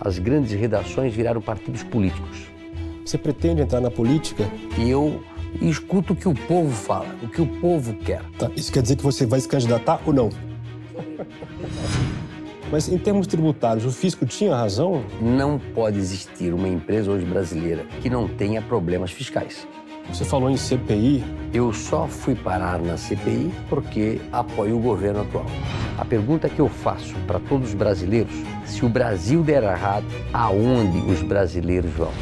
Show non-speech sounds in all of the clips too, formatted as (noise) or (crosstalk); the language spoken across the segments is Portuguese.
as grandes redações viraram partidos políticos. Você pretende entrar na política? E eu escuto o que o povo fala, o que o povo quer. Tá, isso quer dizer que você vai se candidatar ou não? Mas em termos tributários, o fisco tinha razão? Não pode existir uma empresa hoje brasileira que não tenha problemas fiscais. Você falou em CPI. Eu só fui parar na CPI porque apoio o governo atual. A pergunta que eu faço para todos os brasileiros: se o Brasil der errado, aonde os brasileiros vão?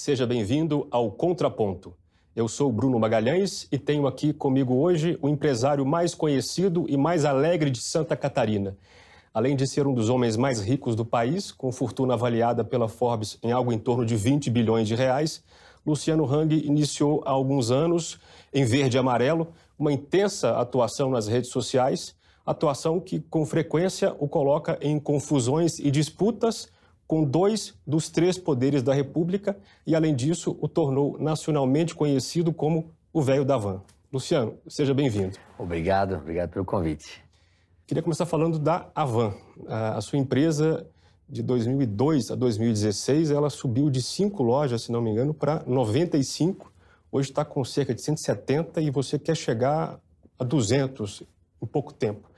Seja bem-vindo ao Contraponto. Eu sou Bruno Magalhães e tenho aqui comigo hoje o empresário mais conhecido e mais alegre de Santa Catarina. Além de ser um dos homens mais ricos do país, com fortuna avaliada pela Forbes em algo em torno de 20 bilhões de reais, Luciano Hang iniciou há alguns anos, em verde e amarelo, uma intensa atuação nas redes sociais, atuação que com frequência o coloca em confusões e disputas com dois dos três poderes da República e, além disso, o tornou nacionalmente conhecido como o velho da van. Luciano, seja bem-vindo. Obrigado, obrigado pelo convite. Queria começar falando da Avan. A sua empresa, de 2002 a 2016, ela subiu de cinco lojas, se não me engano, para 95. Hoje está com cerca de 170 e você quer chegar a 200 em pouco tempo.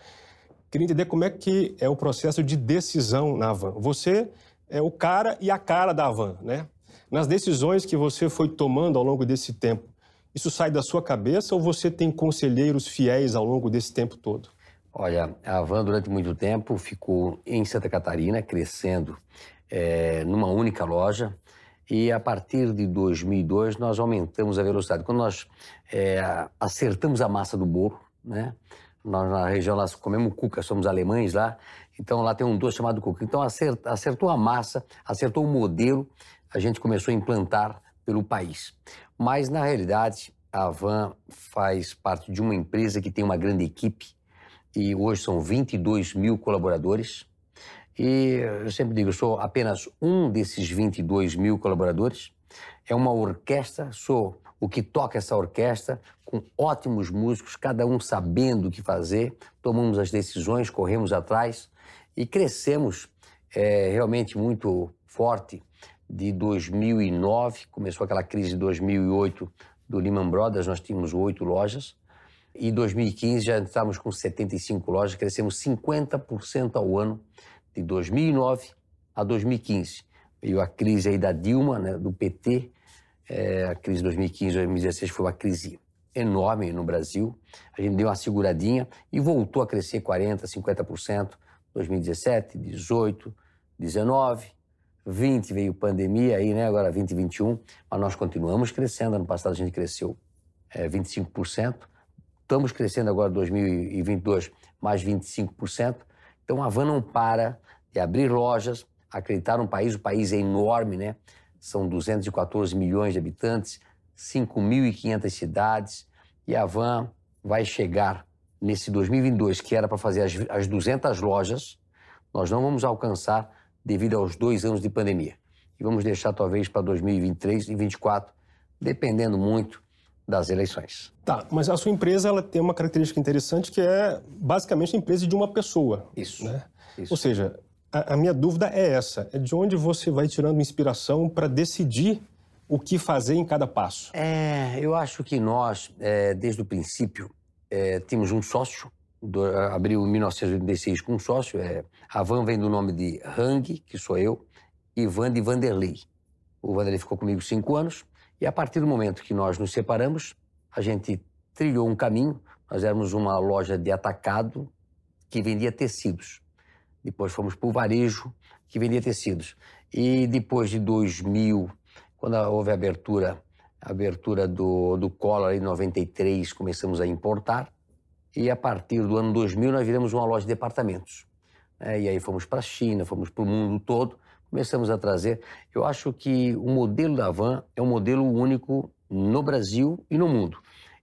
Queria entender como é que é o processo de decisão na Avan. Você é o cara e a cara da Avan, né? Nas decisões que você foi tomando ao longo desse tempo, isso sai da sua cabeça ou você tem conselheiros fiéis ao longo desse tempo todo? Olha, a Avan durante muito tempo ficou em Santa Catarina, crescendo é, numa única loja. E a partir de 2002 nós aumentamos a velocidade. Quando nós é, acertamos a massa do bolo, né? Nós na região nós comemos cuca, somos alemães lá, então lá tem um doce chamado cuca. Então acertou a massa, acertou o modelo, a gente começou a implantar pelo país. Mas na realidade a Van faz parte de uma empresa que tem uma grande equipe e hoje são 22 mil colaboradores. E eu sempre digo, eu sou apenas um desses 22 mil colaboradores. É uma orquestra, sou o que toca essa orquestra, com ótimos músicos, cada um sabendo o que fazer, tomamos as decisões, corremos atrás e crescemos é, realmente muito forte. De 2009, começou aquela crise de 2008 do Lehman Brothers, nós tínhamos oito lojas, e 2015 já estávamos com 75 lojas, crescemos 50% ao ano de 2009 a 2015. Veio a crise aí da Dilma, né, do PT, é, a crise de 2015, 2016 foi uma crise enorme no Brasil. A gente deu uma seguradinha e voltou a crescer 40%, 50%. 2017, 18, 19, 20 veio pandemia aí, né? Agora 2021, mas nós continuamos crescendo. Ano passado a gente cresceu é, 25%. Estamos crescendo agora 2022 mais 25%. Então a Van não para de abrir lojas, acreditar no país. O país é enorme, né? são 214 milhões de habitantes, 5.500 cidades, e a Van vai chegar nesse 2022, que era para fazer as, as 200 lojas, nós não vamos alcançar devido aos dois anos de pandemia. E vamos deixar talvez para 2023 e 2024, dependendo muito das eleições. Tá, mas a sua empresa ela tem uma característica interessante que é basicamente a empresa de uma pessoa. Isso. Né? Isso. Ou seja, a, a minha dúvida é essa: é de onde você vai tirando inspiração para decidir o que fazer em cada passo? É, eu acho que nós, é, desde o princípio, é, temos um sócio. Do, abriu em 1986 com um sócio. É, a Van vem do nome de Hang, que sou eu, e Van de Vanderlei. O Vanderlei ficou comigo cinco anos. E a partir do momento que nós nos separamos, a gente trilhou um caminho. Nós éramos uma loja de atacado que vendia tecidos. Depois fomos para o varejo, que vendia tecidos. E depois de 2000, quando houve a abertura, abertura do, do Collor em 93, começamos a importar. e a partir do ano 2000 nós viramos uma loja de departamentos. É, e aí fomos para a China, fomos para o mundo todo, começamos a trazer. Eu acho que o modelo da Van é um modelo único no Brasil e no mundo.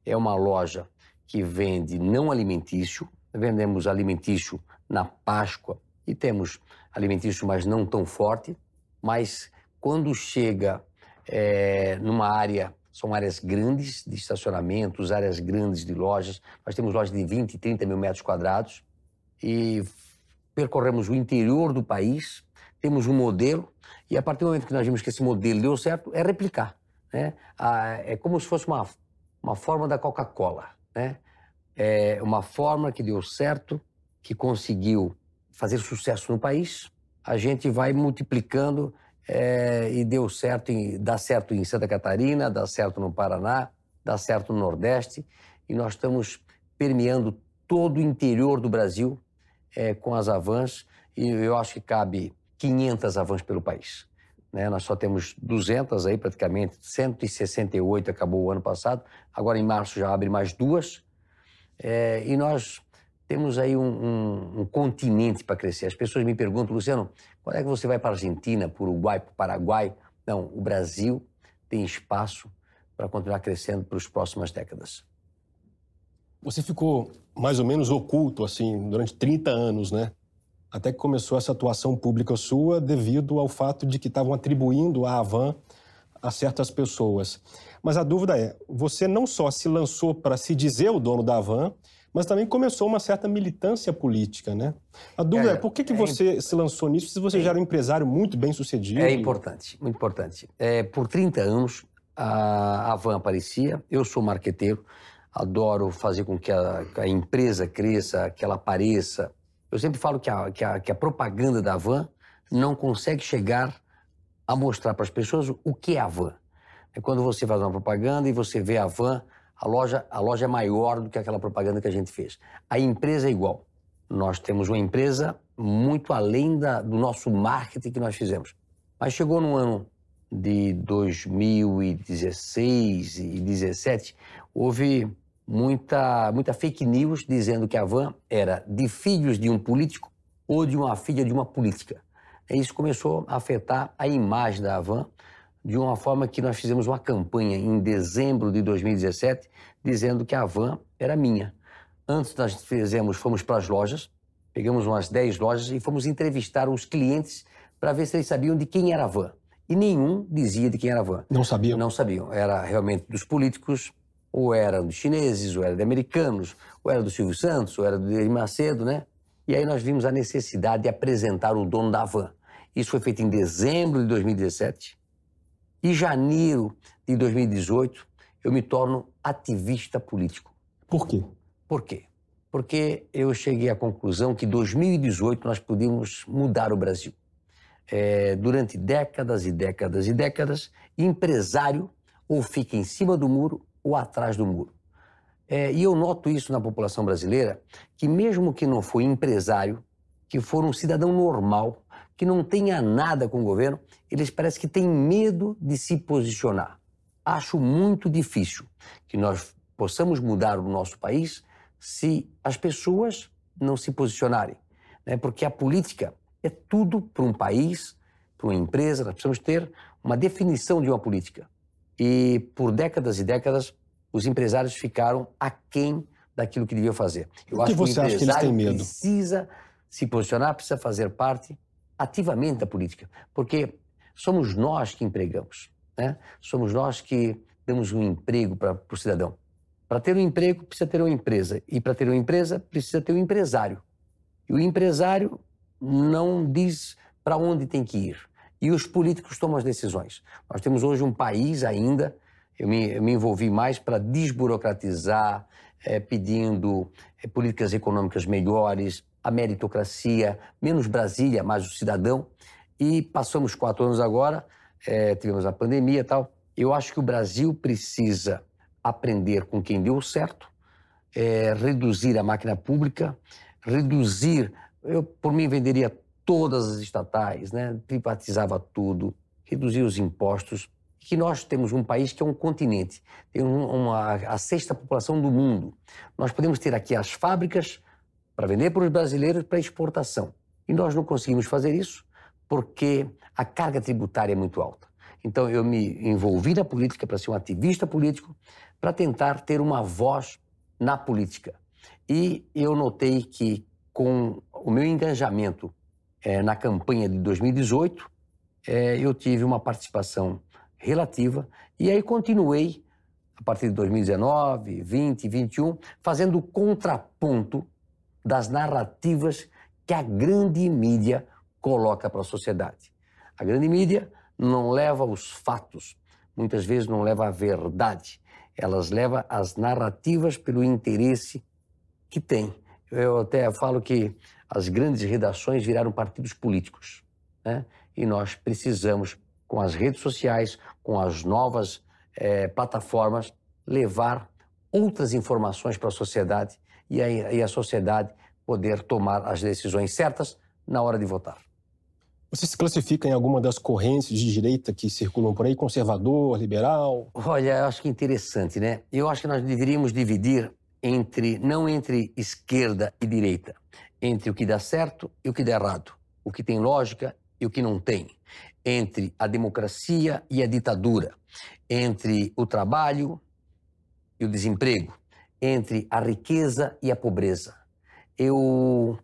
É uma loja que vende não alimentício, vendemos alimentício na Páscoa e temos alimentício, mas não tão forte. Mas quando chega é, numa área, são áreas grandes de estacionamentos, áreas grandes de lojas. Nós temos lojas de 20, 30 mil metros quadrados e percorremos o interior do país, temos um modelo e a partir do momento que nós vimos que esse modelo deu certo, é replicar. Né? É como se fosse uma, uma forma da Coca-Cola. Né? É uma forma que deu certo, que conseguiu fazer sucesso no país. A gente vai multiplicando é, e deu certo, em, dá certo em Santa Catarina, dá certo no Paraná, dá certo no Nordeste e nós estamos permeando todo o interior do Brasil é, com as avans e eu acho que cabe 500 avans pelo país. Né? Nós só temos 200 aí, praticamente, 168 acabou o ano passado. Agora, em março, já abre mais duas. É, e nós temos aí um, um, um continente para crescer. As pessoas me perguntam, Luciano, quando é que você vai para a Argentina, para o Uruguai, para o Paraguai? Não, o Brasil tem espaço para continuar crescendo para as próximas décadas. Você ficou mais ou menos oculto, assim, durante 30 anos, né? até que começou essa atuação pública sua devido ao fato de que estavam atribuindo a Avan a certas pessoas. Mas a dúvida é, você não só se lançou para se dizer o dono da Avan, mas também começou uma certa militância política, né? A dúvida é, é por que, que é você se lançou nisso se você já era um empresário muito bem sucedido? É importante, muito importante. É, por 30 anos, a Avan aparecia, eu sou marqueteiro, adoro fazer com que a, a empresa cresça, que ela apareça, eu sempre falo que a, que a, que a propaganda da van não consegue chegar a mostrar para as pessoas o que é a van. É quando você faz uma propaganda e você vê a van, a loja, a loja é maior do que aquela propaganda que a gente fez. A empresa é igual. Nós temos uma empresa muito além da, do nosso marketing que nós fizemos. Mas chegou no ano de 2016 e 2017, houve muita, muita fake news dizendo que a van era de filhos de um político ou de uma filha de uma política. E isso começou a afetar a imagem da Avan de uma forma que nós fizemos uma campanha em dezembro de 2017 dizendo que a van era minha. Antes nós fizemos, fomos para as lojas, pegamos umas 10 lojas e fomos entrevistar os clientes para ver se eles sabiam de quem era a van. E nenhum dizia de quem era a van. Não sabiam? Não sabiam. Era realmente dos políticos, ou era dos chineses, ou era de americanos, ou era do Silvio Santos, ou era do Edir Macedo, né? E aí nós vimos a necessidade de apresentar o dono da van. Isso foi feito em dezembro de 2017. Em janeiro de 2018, eu me torno ativista político. Por quê? Por quê? Porque eu cheguei à conclusão que em 2018 nós podíamos mudar o Brasil. É, durante décadas e décadas e décadas, empresário ou fica em cima do muro ou atrás do muro. É, e eu noto isso na população brasileira, que mesmo que não for empresário, que for um cidadão normal, que não tenha nada com o governo, eles parecem que têm medo de se posicionar. Acho muito difícil que nós possamos mudar o nosso país se as pessoas não se posicionarem. Né? Porque a política é tudo para um país, para uma empresa, nós precisamos ter uma definição de uma política. E por décadas e décadas, os empresários ficaram aquém daquilo que deviam fazer. Eu o que você acha que eles têm medo? precisa se posicionar, precisa fazer parte ativamente da política, porque somos nós que empregamos, né? somos nós que damos um emprego para o cidadão. Para ter um emprego, precisa ter uma empresa. E para ter uma empresa, precisa ter um empresário. E o empresário não diz para onde tem que ir e os políticos tomam as decisões. Nós temos hoje um país ainda, eu me, eu me envolvi mais para desburocratizar, é, pedindo é, políticas econômicas melhores, a meritocracia, menos Brasília, mais o cidadão. E passamos quatro anos agora, é, tivemos a pandemia e tal. Eu acho que o Brasil precisa aprender com quem deu certo, reduzir a máquina pública, reduzir. Eu, por mim, venderia todas as estatais, né? privatizava tudo, reduzia os impostos que nós temos um país que é um continente, tem uma, a sexta população do mundo. Nós podemos ter aqui as fábricas para vender para os brasileiros para exportação. E nós não conseguimos fazer isso porque a carga tributária é muito alta. Então eu me envolvi na política para ser um ativista político, para tentar ter uma voz na política. E eu notei que com o meu engajamento é, na campanha de 2018, é, eu tive uma participação relativa e aí continuei a partir de 2019, 20, 21, fazendo contraponto das narrativas que a grande mídia coloca para a sociedade. A grande mídia não leva os fatos, muitas vezes não leva a verdade, elas levam as narrativas pelo interesse que tem. Eu até falo que as grandes redações viraram partidos políticos. Né? E nós precisamos, com as redes sociais, com as novas é, plataformas, levar outras informações para a sociedade e a, e a sociedade poder tomar as decisões certas na hora de votar. Você se classifica em alguma das correntes de direita que circulam por aí, conservador, liberal? Olha, eu acho que é interessante, né? Eu acho que nós deveríamos dividir entre não entre esquerda e direita, entre o que dá certo e o que dá errado, o que tem lógica e o que não tem, entre a democracia e a ditadura, entre o trabalho e o desemprego, entre a riqueza e a pobreza. Eu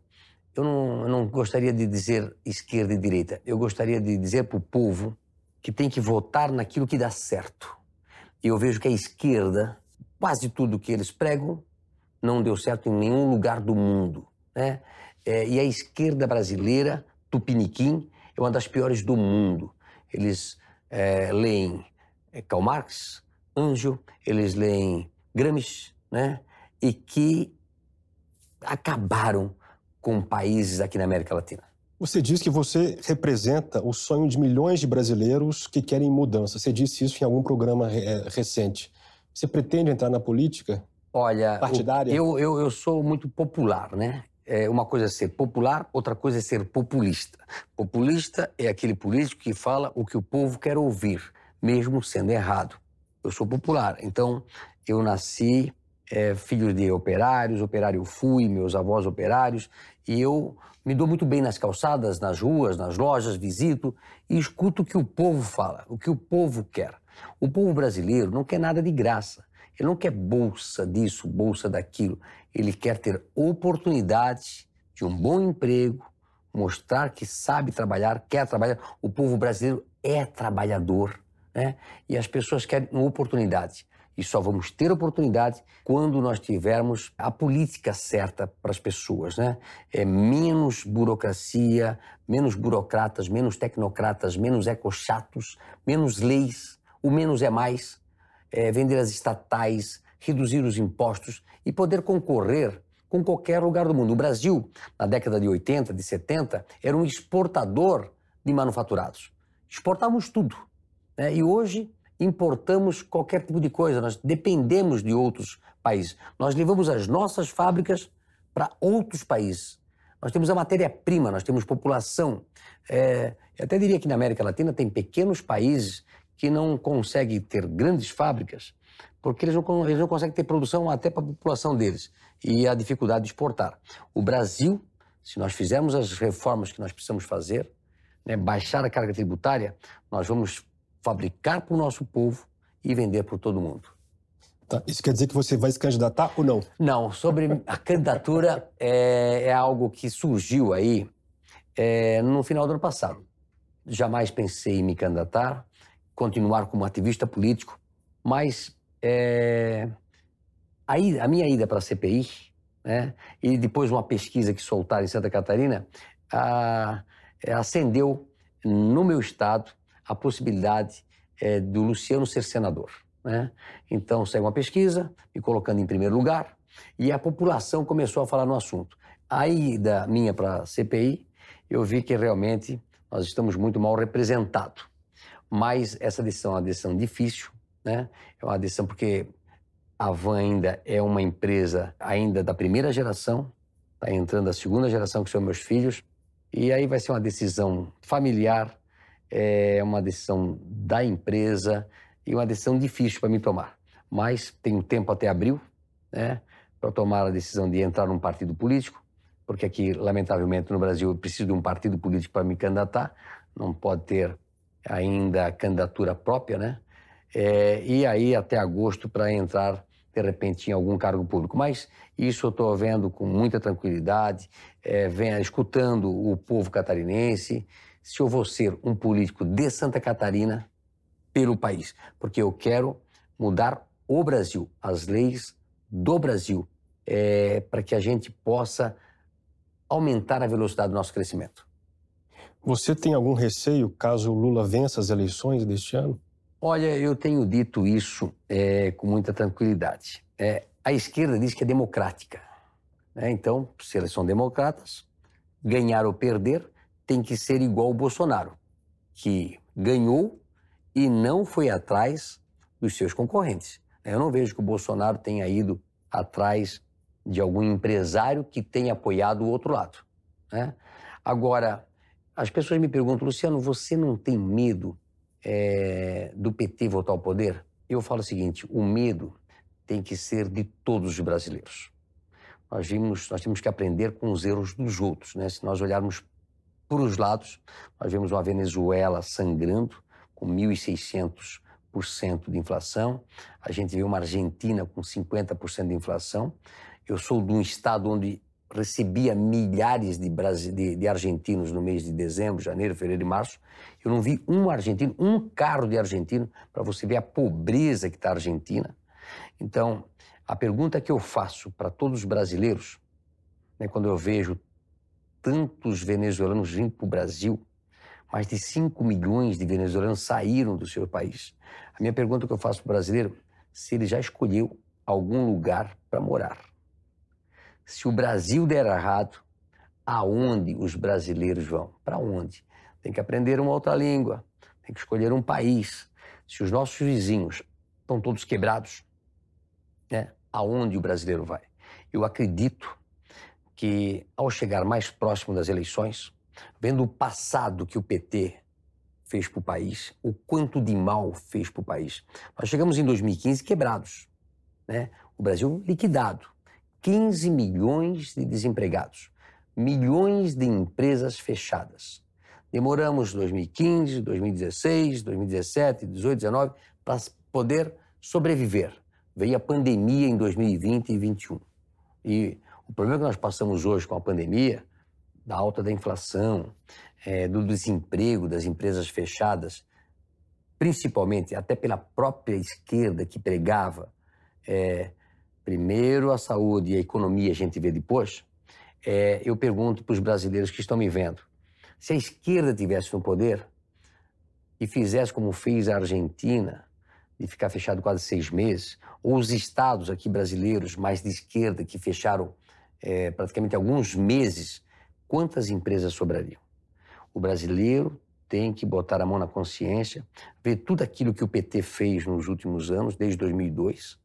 eu não, eu não gostaria de dizer esquerda e direita. Eu gostaria de dizer para o povo que tem que votar naquilo que dá certo. E eu vejo que a esquerda, quase tudo que eles pregam, não deu certo em nenhum lugar do mundo. Né? É, e a esquerda brasileira, Tupiniquim, é uma das piores do mundo. Eles é, leem é, Karl Marx, Anjo, eles leem Gramsci, né? e que acabaram com países aqui na América Latina. Você diz que você representa o sonho de milhões de brasileiros que querem mudança. Você disse isso em algum programa é, recente. Você pretende entrar na política? Olha, partidária? Eu, eu, eu sou muito popular, né? É uma coisa é ser popular, outra coisa é ser populista. Populista é aquele político que fala o que o povo quer ouvir, mesmo sendo errado. Eu sou popular, então eu nasci é, filho de operários, operário fui, meus avós operários, e eu me dou muito bem nas calçadas, nas ruas, nas lojas, visito e escuto o que o povo fala, o que o povo quer. O povo brasileiro não quer nada de graça. Ele não quer bolsa disso, bolsa daquilo. Ele quer ter oportunidade de um bom emprego, mostrar que sabe trabalhar, quer trabalhar. O povo brasileiro é trabalhador, né? E as pessoas querem oportunidade. E só vamos ter oportunidade quando nós tivermos a política certa para as pessoas, né? É menos burocracia, menos burocratas, menos tecnocratas, menos ecochatos, menos leis. O menos é mais. É vender as estatais, reduzir os impostos e poder concorrer com qualquer lugar do mundo. O Brasil, na década de 80, de 70, era um exportador de manufaturados. Exportávamos tudo. Né? E hoje importamos qualquer tipo de coisa, nós dependemos de outros países. Nós levamos as nossas fábricas para outros países. Nós temos a matéria-prima, nós temos população. É, eu até diria que na América Latina tem pequenos países que não conseguem ter grandes fábricas porque eles não, eles não conseguem ter produção até para a população deles e a dificuldade de exportar. O Brasil, se nós fizermos as reformas que nós precisamos fazer, né, baixar a carga tributária, nós vamos fabricar para o nosso povo e vender para todo mundo. Tá. Isso quer dizer que você vai se candidatar ou não? Não, sobre (laughs) a candidatura é, é, algo que surgiu aí é, no final do ano passado. Jamais pensei em me candidatar, continuar como ativista político, mas é, a, minha ida para a CPI, né, e depois uma pesquisa que soltaram em Santa Catarina, a, é, acendeu no meu estado a possibilidade é, do Luciano ser senador. Né? Então saiu uma pesquisa, me colocando em primeiro lugar, e a população começou a falar no assunto. Aí, da minha para a CPI, eu vi que realmente nós estamos muito mal representados. Mas essa decisão é uma decisão difícil, né? É uma decisão porque a Van ainda é uma empresa ainda da primeira geração, está entrando a segunda geração, que são meus filhos, e aí vai ser uma decisão familiar é uma decisão da empresa e uma decisão difícil para mim tomar. Mas tenho tempo até abril, né, para tomar a decisão de entrar num partido político, porque aqui, lamentavelmente, no Brasil, eu preciso de um partido político para me candidatar, não pode ter ainda candidatura própria, né? É, e aí até agosto para entrar de repente em algum cargo público. Mas isso eu estou vendo com muita tranquilidade, é, escutando o povo catarinense. Se eu vou ser um político de Santa Catarina pelo país, porque eu quero mudar o Brasil, as leis do Brasil, é, para que a gente possa aumentar a velocidade do nosso crescimento. Você tem algum receio caso Lula vença as eleições deste ano? Olha, eu tenho dito isso é, com muita tranquilidade. É, a esquerda diz que é democrática. Né? Então, se eles são democratas, ganhar ou perder tem que ser igual o Bolsonaro, que ganhou e não foi atrás dos seus concorrentes. Eu não vejo que o Bolsonaro tenha ido atrás de algum empresário que tenha apoiado o outro lado. Né? Agora, as pessoas me perguntam, Luciano, você não tem medo é, do PT voltar ao poder? Eu falo o seguinte: o medo tem que ser de todos os brasileiros. Nós, vimos, nós temos que aprender com os erros dos outros. Né? Se nós olharmos para os lados, nós vemos uma Venezuela sangrando, com 1.600% de inflação. A gente vê uma Argentina com 50% de inflação. Eu sou de um estado onde recebia milhares de, de, de, argentinos no mês de dezembro, janeiro, fevereiro e março. Eu não vi um argentino, um carro de argentino, para você ver a pobreza que está a Argentina. Então, a pergunta que eu faço para todos os brasileiros, né, quando eu vejo tantos venezuelanos vindo para o Brasil, mais de 5 milhões de venezuelanos saíram do seu país. A minha pergunta que eu faço para o brasileiro, se ele já escolheu algum lugar para morar. Se o Brasil der errado, aonde os brasileiros vão? Para onde? Tem que aprender uma outra língua, tem que escolher um país. Se os nossos vizinhos estão todos quebrados, né, aonde o brasileiro vai? Eu acredito que, ao chegar mais próximo das eleições, vendo o passado que o PT fez para o país, o quanto de mal fez para o país. Nós chegamos em 2015 quebrados, né? o Brasil liquidado. 15 milhões de desempregados, milhões de empresas fechadas. Demoramos 2015, 2016, 2017, 2018, 2019 para poder sobreviver. Veio a pandemia em 2020 e 2021. E o problema que nós passamos hoje com a pandemia, da alta da inflação, é, do desemprego, das empresas fechadas, principalmente até pela própria esquerda que pregava é, primeiro a saúde e a economia a gente vê depois, é, eu pergunto para os brasileiros que estão me vendo, se a esquerda tivesse no poder e fizesse como fez a Argentina, de ficar fechado quase seis meses, ou os estados aqui brasileiros mais de esquerda que fecharam é, praticamente alguns meses, quantas empresas sobrariam? O brasileiro tem que botar a mão na consciência, ver tudo aquilo que o PT fez nos últimos anos, desde 2002,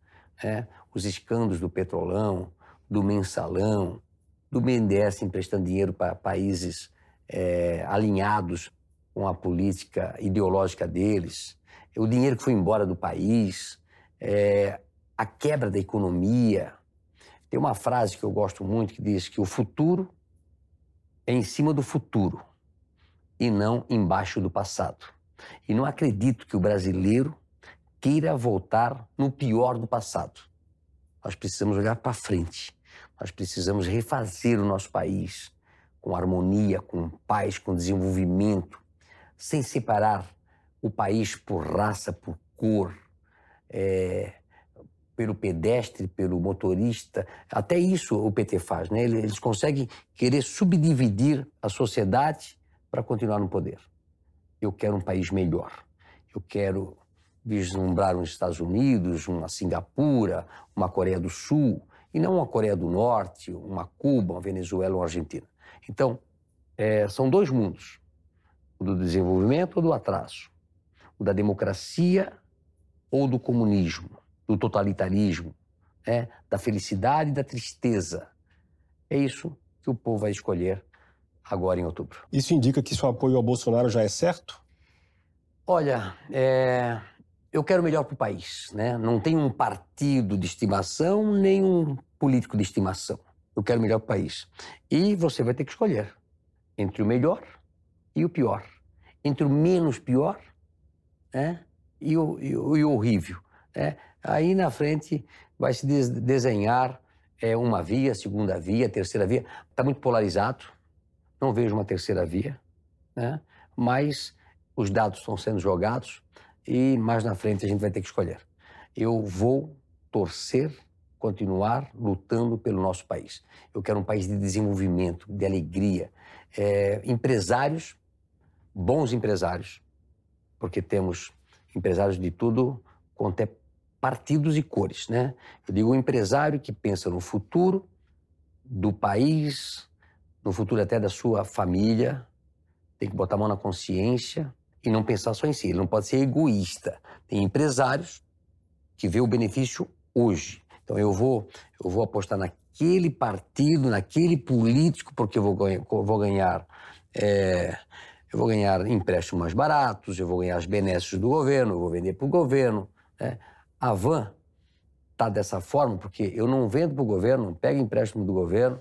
é, os escândalos do Petrolão, do Mensalão, do BNDES emprestando dinheiro para países é, alinhados com a política ideológica deles, o dinheiro que foi embora do país, é, a quebra da economia. Tem uma frase que eu gosto muito que diz que o futuro é em cima do futuro e não embaixo do passado. E não acredito que o brasileiro queira voltar no pior do passado. Nós precisamos olhar para frente. Nós precisamos refazer o nosso país com harmonia, com paz, com desenvolvimento, sem separar o país por raça, por cor, é, pelo pedestre, pelo motorista. Até isso o PT faz, né? Eles conseguem querer subdividir a sociedade para continuar no poder. Eu quero um país melhor. Eu quero vislumbrar uns Estados Unidos, uma Singapura, uma Coreia do Sul, e não uma Coreia do Norte, uma Cuba, uma Venezuela uma Argentina. Então, é, são dois mundos: o do desenvolvimento ou do atraso, o da democracia ou do comunismo, do totalitarismo, né? da felicidade e da tristeza. É isso que o povo vai escolher agora em outubro. Isso indica que seu apoio ao Bolsonaro já é certo? Olha, é, eu quero o melhor para o país, né? Não tenho um partido de estimação nem um político de estimação. Eu quero o melhor para o país. E você vai ter que escolher entre o melhor e o pior, entre o menos pior né? e, o, e, o, e o horrível. Né? Aí na frente vai se des desenhar é, uma via, segunda via, terceira via. Está muito polarizado. Não vejo uma terceira via, né? mas os dados estão sendo jogados e mais na frente a gente vai ter que escolher. Eu vou torcer, continuar lutando pelo nosso país. Eu quero um país de desenvolvimento, de alegria, é, empresários, bons empresários, porque temos empresários de tudo quanto é partidos e cores, né? Eu digo um empresário que pensa no futuro do país, no futuro até da sua família, tem que botar a mão na consciência e não pensar só em si. Ele não pode ser egoísta. Tem empresários que vê o benefício hoje. Então eu vou, eu vou apostar naquele partido, naquele político, porque eu vou ganhar, vou ganhar é, eu vou ganhar empréstimos mais baratos, eu vou ganhar as benesses do governo, eu vou vender para o governo. Né? A Van está dessa forma porque eu não vendo para o governo, não pego empréstimo do governo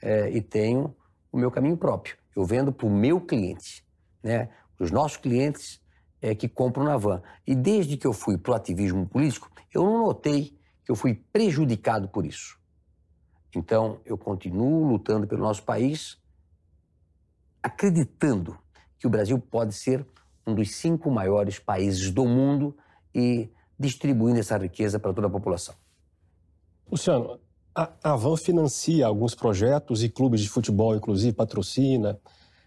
é, e tenho o meu caminho próprio. Eu vendo para o meu cliente, né? Os nossos clientes é, que compram na Van. E desde que eu fui para o ativismo político, eu não notei que eu fui prejudicado por isso. Então, eu continuo lutando pelo nosso país, acreditando que o Brasil pode ser um dos cinco maiores países do mundo e distribuindo essa riqueza para toda a população. Luciano, a Avan financia alguns projetos e clubes de futebol, inclusive, patrocina.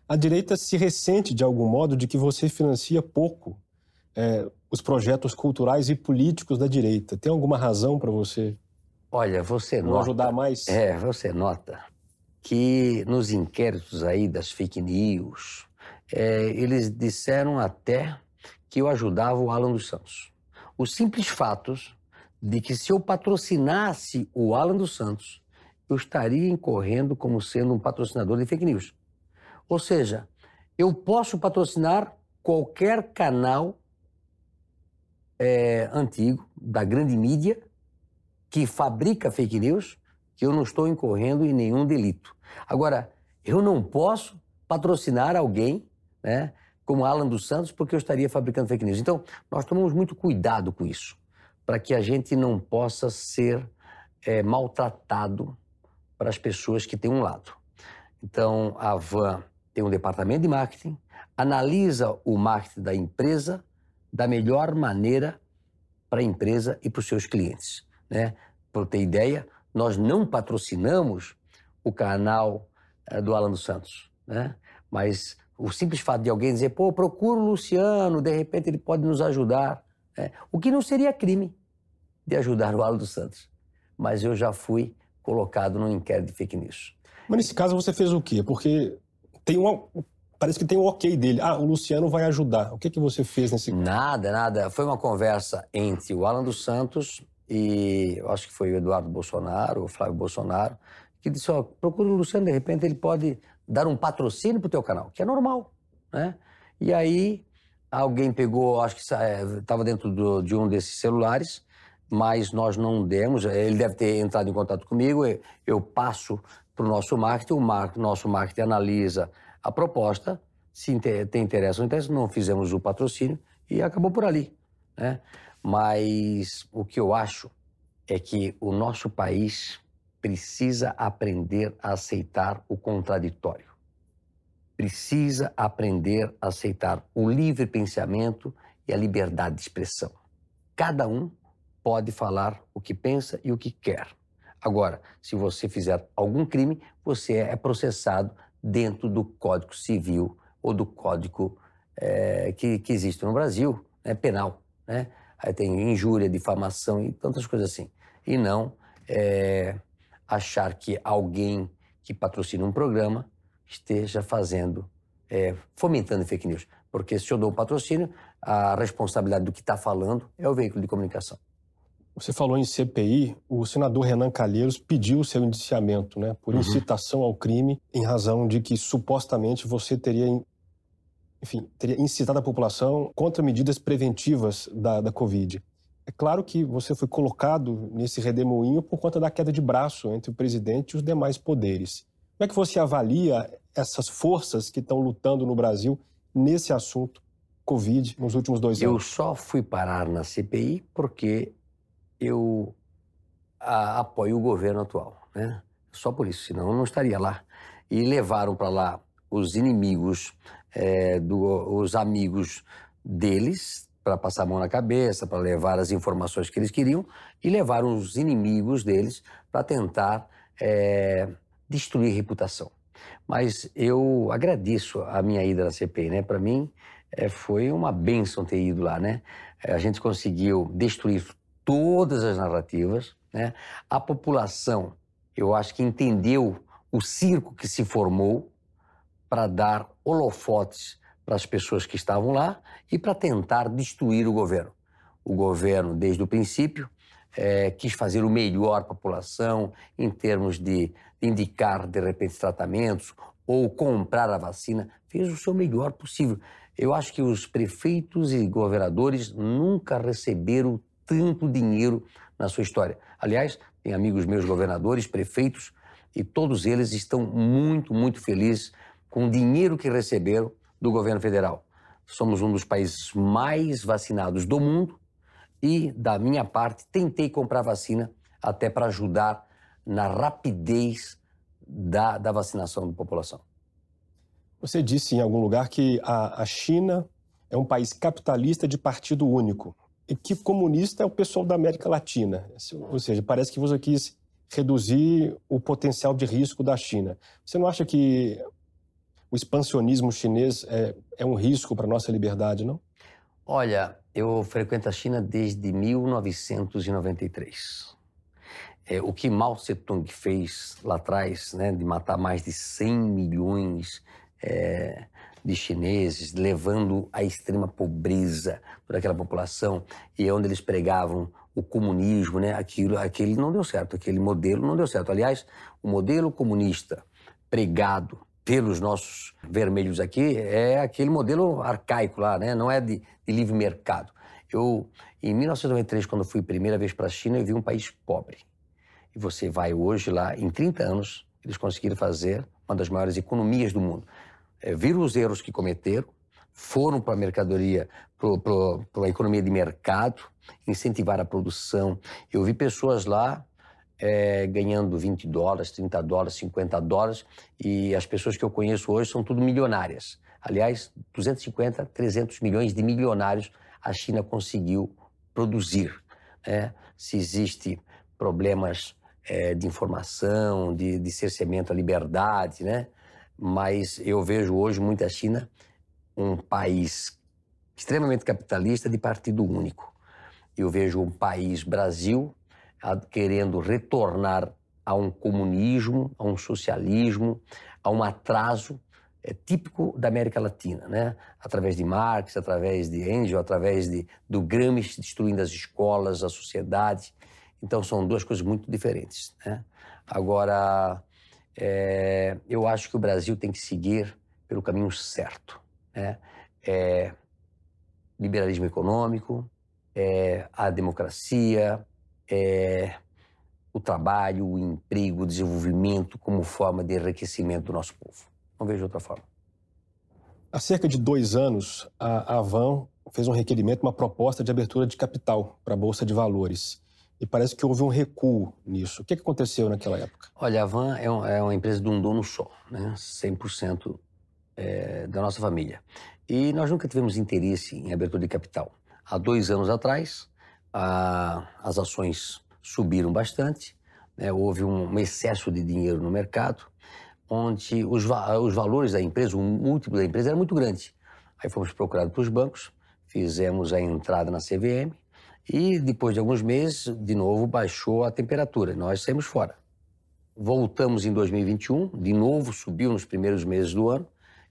A direita se ressente, de algum modo, de que você financia pouco é, os projetos culturais e políticos da direita. Tem alguma razão para você Olha, você não nota, ajudar mais? É, você nota que nos inquéritos aí das fake news, é, eles disseram até que eu ajudava o Alan dos Santos os simples fatos de que se eu patrocinasse o Alan dos Santos, eu estaria incorrendo como sendo um patrocinador de fake news. Ou seja, eu posso patrocinar qualquer canal é, antigo, da grande mídia, que fabrica fake news, que eu não estou incorrendo em nenhum delito. Agora, eu não posso patrocinar alguém né, como Alan dos Santos, porque eu estaria fabricando fake news. Então, nós tomamos muito cuidado com isso, para que a gente não possa ser é, maltratado para as pessoas que têm um lado. Então, a Van tem um departamento de marketing, analisa o marketing da empresa da melhor maneira para a empresa e para os seus clientes. Né? Para ter ideia, nós não patrocinamos o canal é, do Alan dos Santos, né? mas o simples fato de alguém dizer, pô, procura o Luciano, de repente ele pode nos ajudar. É, o que não seria crime de ajudar o Alan dos Santos. Mas eu já fui colocado no inquérito de fake news. Mas nesse caso você fez o quê? Porque tem uma, parece que tem um ok dele. Ah, o Luciano vai ajudar. O que, que você fez nesse caso? Nada, nada. Foi uma conversa entre o Alan dos Santos e eu acho que foi o Eduardo Bolsonaro, o Flávio Bolsonaro, que disse, ó, procura o Luciano, de repente ele pode dar um patrocínio para o teu canal, que é normal, né? E aí alguém pegou, acho que estava dentro do, de um desses celulares, mas nós não demos. Ele deve ter entrado em contato comigo. Eu passo para o nosso marketing, o mar, nosso marketing analisa a proposta, se tem interesse ou não interesse, não fizemos o patrocínio e acabou por ali, né? Mas o que eu acho é que o nosso país precisa aprender a aceitar o contraditório. Precisa aprender a aceitar o livre pensamento e a liberdade de expressão. Cada um pode falar o que pensa e o que quer. Agora, se você fizer algum crime, você é processado dentro do Código Civil ou do Código é, que, que, existe no Brasil, né, penal. Né? Aí tem injúria, difamação e tantas coisas assim. E não é, achar que alguém que patrocina um programa esteja fazendo, é, fomentando fake news. Porque se eu dou o patrocínio, a responsabilidade do que está falando é o veículo de comunicação. Você falou em CPI, o senador Renan Calheiros pediu o seu indiciamento, né, por uhum. incitação ao crime, em razão de que supostamente você teria enfim, teria incitado a população contra medidas preventivas da, da Covid. É claro que você foi colocado nesse redemoinho por conta da queda de braço entre o presidente e os demais poderes. Como é que você avalia essas forças que estão lutando no Brasil nesse assunto Covid nos últimos dois anos? Eu só fui parar na CPI porque eu a, apoio o governo atual, né? Só por isso, senão eu não estaria lá. E levaram para lá os inimigos, é, do, os amigos deles, para passar a mão na cabeça, para levar as informações que eles queriam, e levaram os inimigos deles para tentar é, destruir reputação. Mas eu agradeço a minha ida na CPI, né? Para mim é, foi uma benção ter ido lá, né? A gente conseguiu destruir todas as narrativas, né? A população, eu acho que entendeu o circo que se formou para dar holofotes para as pessoas que estavam lá e para tentar destruir o governo. O governo, desde o princípio, é, quis fazer o melhor para a população em termos de indicar, de repente, tratamentos ou comprar a vacina, fez o seu melhor possível. Eu acho que os prefeitos e governadores nunca receberam tanto dinheiro na sua história. Aliás, tem amigos meus governadores, prefeitos, e todos eles estão muito, muito felizes com o dinheiro que receberam do governo federal. Somos um dos países mais vacinados do mundo e, da minha parte, tentei comprar vacina até para ajudar na rapidez da, da vacinação da população. Você disse em algum lugar que a, a China é um país capitalista de partido único e que comunista é o pessoal da América Latina. Ou seja, parece que você quis reduzir o potencial de risco da China. Você não acha que o expansionismo chinês é, é um risco para a nossa liberdade, não? Olha, eu frequento a China desde 1993. É, o que Mao Tse-tung fez lá atrás, né, de matar mais de 100 milhões é, de chineses, levando à extrema pobreza toda aquela população, e é onde eles pregavam o comunismo, né, aquilo, aquele não deu certo, aquele modelo não deu certo. Aliás, o modelo comunista pregado pelos nossos vermelhos aqui é aquele modelo arcaico lá, né? Não é de, de livre mercado. Eu, em 1993, quando fui primeira vez para a China, eu vi um país pobre. E você vai hoje lá, em 30 anos, eles conseguiram fazer uma das maiores economias do mundo. É, viram os erros que cometeram, foram para a mercadoria, para a economia de mercado, incentivar a produção. Eu vi pessoas lá é, ganhando 20 dólares, 30 dólares, 50 dólares, e as pessoas que eu conheço hoje são tudo milionárias. Aliás, 250, 300 milhões de milionários a China conseguiu produzir. Né? Se existe problemas é, de informação, de, de cerceamento à liberdade, né? mas eu vejo hoje muita China um país extremamente capitalista de partido único. Eu vejo um país, Brasil, querendo retornar a um comunismo, a um socialismo, a um atraso é, típico da América Latina, né? Através de Marx, através de Engels, através de, do Gramsci destruindo as escolas, a sociedade. Então são duas coisas muito diferentes, né? Agora, é, eu acho que o Brasil tem que seguir pelo caminho certo, né? É, liberalismo econômico, é, a democracia, é, o trabalho, o emprego, o desenvolvimento como forma de enriquecimento do nosso povo. Não vejo outra forma. Há cerca de dois anos, a Avan fez um requerimento, uma proposta de abertura de capital para a Bolsa de Valores. E parece que houve um recuo nisso. O que aconteceu naquela época? Olha, a Avan é, é uma empresa de um dono só, né? 100% é, da nossa família. E nós nunca tivemos interesse em abertura de capital. Há dois anos atrás, a, as ações subiram bastante, né? houve um, um, excesso de dinheiro no mercado, onde os, os valores da empresa, o múltiplo da empresa era muito grande. Aí fomos procurados pelos bancos, fizemos a entrada na CVM e depois de alguns meses, de novo, baixou a temperatura. Nós saímos fora. Voltamos em 2021, de novo subiu nos primeiros meses do ano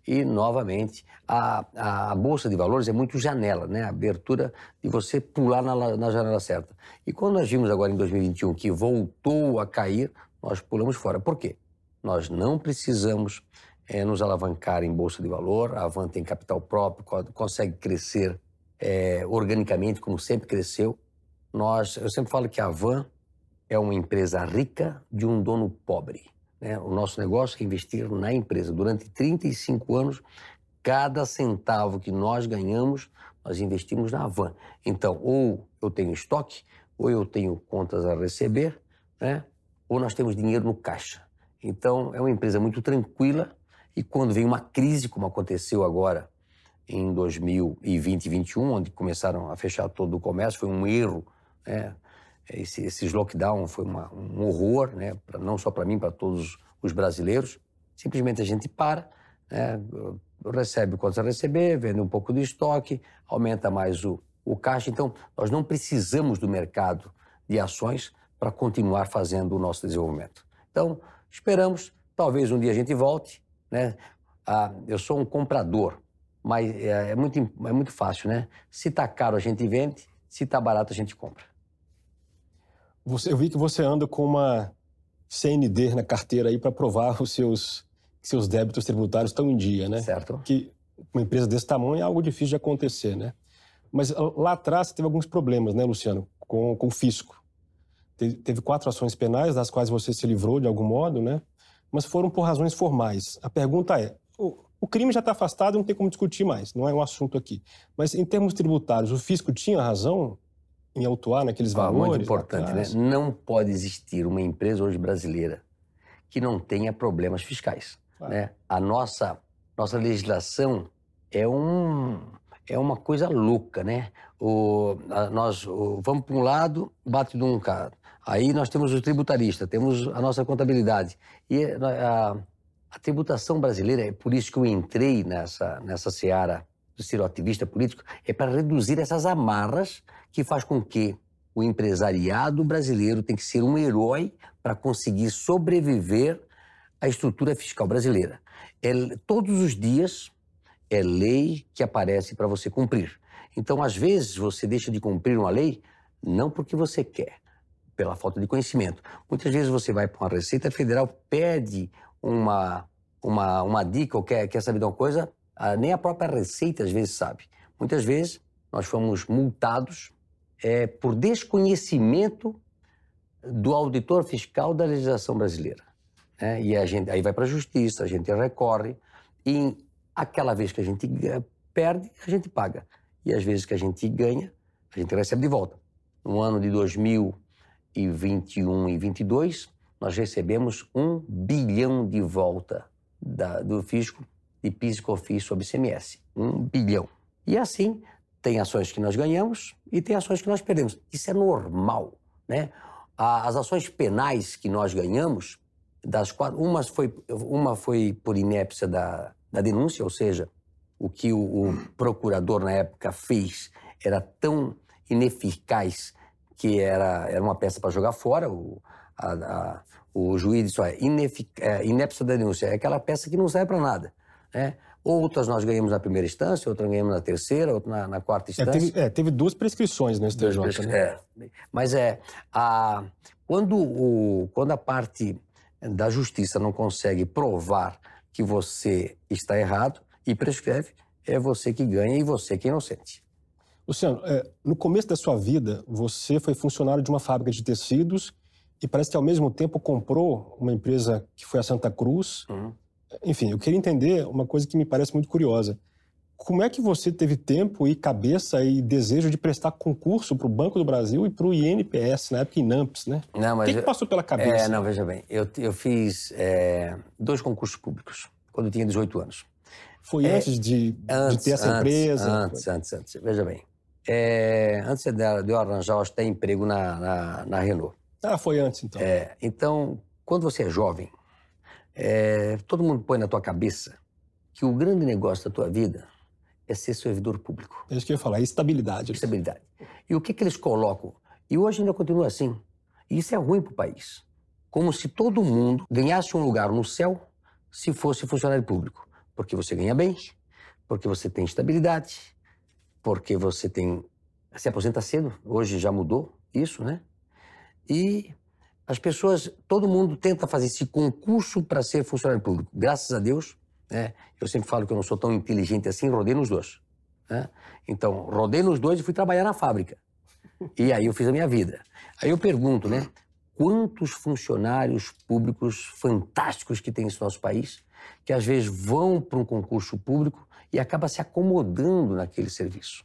e, novamente, a, a, Bolsa de Valores é muito janela, né? A abertura de você pular na, na janela certa. E quando nós vimos agora em 2021 que voltou a cair, nós pulamos fora. Por quê? Nós não precisamos é, nos alavancar em bolsa de valor. A Avan tem capital próprio, consegue crescer é, organicamente, como sempre cresceu. Nós, eu sempre falo que a Avan é uma empresa rica de um dono pobre. Né? O nosso negócio é investir na empresa. Durante 35 anos, cada centavo que nós ganhamos, nós investimos na Avan. Então, ou eu tenho estoque, ou eu tenho contas a receber, né? ou nós temos dinheiro no caixa. Então, é uma empresa muito tranquila e quando vem uma crise, como aconteceu agora em 2020 e 2021, onde começaram a fechar todo o comércio, foi um erro, né? Esse, esses lockdown foi uma, um horror, né? Pra, não só para mim, para todos os brasileiros. Simplesmente a gente para, né? recebe quanto a receber, vende um pouco de estoque, aumenta mais o, o caixa. Então, nós não precisamos do mercado de ações para continuar fazendo o nosso desenvolvimento. Então, esperamos, talvez um dia a gente volte. Né? Ah, eu sou um comprador, mas é, é, muito, é muito fácil, né? Se está caro, a gente vende, se está barato, a gente compra. Você, eu vi que você anda com uma CND na carteira aí para provar os seus, seus débitos tributários estão em dia, né? Certo. Que uma empresa desse tamanho é algo difícil de acontecer, né? Mas ah, lá atrás teve alguns problemas, né, Luciano, com, com o fisco. Teve, teve quatro ações penais, das quais você se livrou de algum modo, né? Mas foram por razões formais. A pergunta é: o, o crime já está afastado, não tem como discutir mais, não é um assunto aqui. Mas em termos tributários, o fisco tinha razão em autuar naqueles ah, valores? Muito importante, né? Não pode existir uma empresa hoje brasileira que não tenha problemas fiscais. Claro. Né? A nossa, nossa legislação é um é uma coisa louca, né? O, a, nós o, vamos para um lado, bate de um cara. Aí nós temos o tributarista, temos a nossa contabilidade. E a, a, tributação brasileira, é por isso que eu entrei nessa, nessa seara do ser ativista político, é para reduzir essas amarras que faz com que o empresariado brasileiro tem que ser um herói para conseguir sobreviver à estrutura fiscal brasileira. É, todos os dias é lei que aparece para você cumprir. Então, às vezes, você deixa de cumprir uma lei não porque você quer, pela falta de conhecimento. Muitas vezes você vai para uma Receita Federal, pede uma, uma, uma dica ou quer, quer saber de uma coisa, ah, nem a própria Receita às vezes sabe. Muitas vezes nós fomos multados é, por desconhecimento do auditor fiscal da legislação brasileira. Né? E a gente, aí vai para a justiça, a gente recorre, e Aquela vez que a gente perde, a gente paga. E às vezes que a gente ganha, a gente recebe de volta. No ano de 2021 e 2022, nós recebemos um bilhão de volta da, do fisco de PIS e sobre ICMS. Um bilhão. E assim, tem ações que nós ganhamos e tem ações que nós perdemos. Isso é normal, né? As ações penais que nós ganhamos, das quatro, uma foi, uma foi por inépcia da, da denúncia, ou seja, o que o, o procurador na época fez era tão ineficaz que era, era uma peça para jogar fora. O, a, a, o juiz disse: é, inépcia da denúncia é aquela peça que não serve para nada. Né? Outras nós ganhamos na primeira instância, outras ganhamos na terceira, outra na, na quarta instância. É, teve, é, teve, duas prescrições no STJ, prescri... né? É, mas é, a, quando, o, quando a parte da justiça não consegue provar que você está errado e prescreve, é você que ganha e você que é inocente. Luciano, é, no começo da sua vida, você foi funcionário de uma fábrica de tecidos e parece que ao mesmo tempo comprou uma empresa que foi a Santa Cruz. Uhum. Enfim, eu queria entender uma coisa que me parece muito curiosa. Como é que você teve tempo e cabeça e desejo de prestar concurso para o Banco do Brasil e para o INPS, na época INAMPS, né? Não, mas o que, que passou pela cabeça? É, não, veja bem, eu, eu fiz é, dois concursos públicos quando eu tinha 18 anos. Foi é, antes, de, antes, de ter essa antes, empresa? Antes, antes, antes. Veja bem, é, antes de, de eu arranjar até emprego na, na, na, Renault. Ah, foi antes, então. É, então, quando você é jovem, é, todo mundo põe na tua cabeça que o grande negócio da tua vida é ser servidor público. É isso que eu ia falar, estabilidade. Estabilidade. E o que, que eles colocam? E hoje ainda continua assim. E isso é ruim para o país. Como se todo mundo ganhasse um lugar no céu se fosse funcionário público. Porque você ganha bem, porque você tem estabilidade, porque você tem. se aposenta cedo. Hoje já mudou isso, né? E as pessoas, todo mundo tenta fazer esse concurso para ser funcionário público. Graças a Deus, Né? Eu sempre falo que eu não sou tão inteligente assim, rodei nos dois. Né? Então, rodei nos dois e fui trabalhar na fábrica. E aí eu fiz a minha vida. Aí eu pergunto, né? Quantos funcionários públicos fantásticos que tem esse nosso país, que às vezes vão para um concurso público e acaba se acomodando naquele serviço,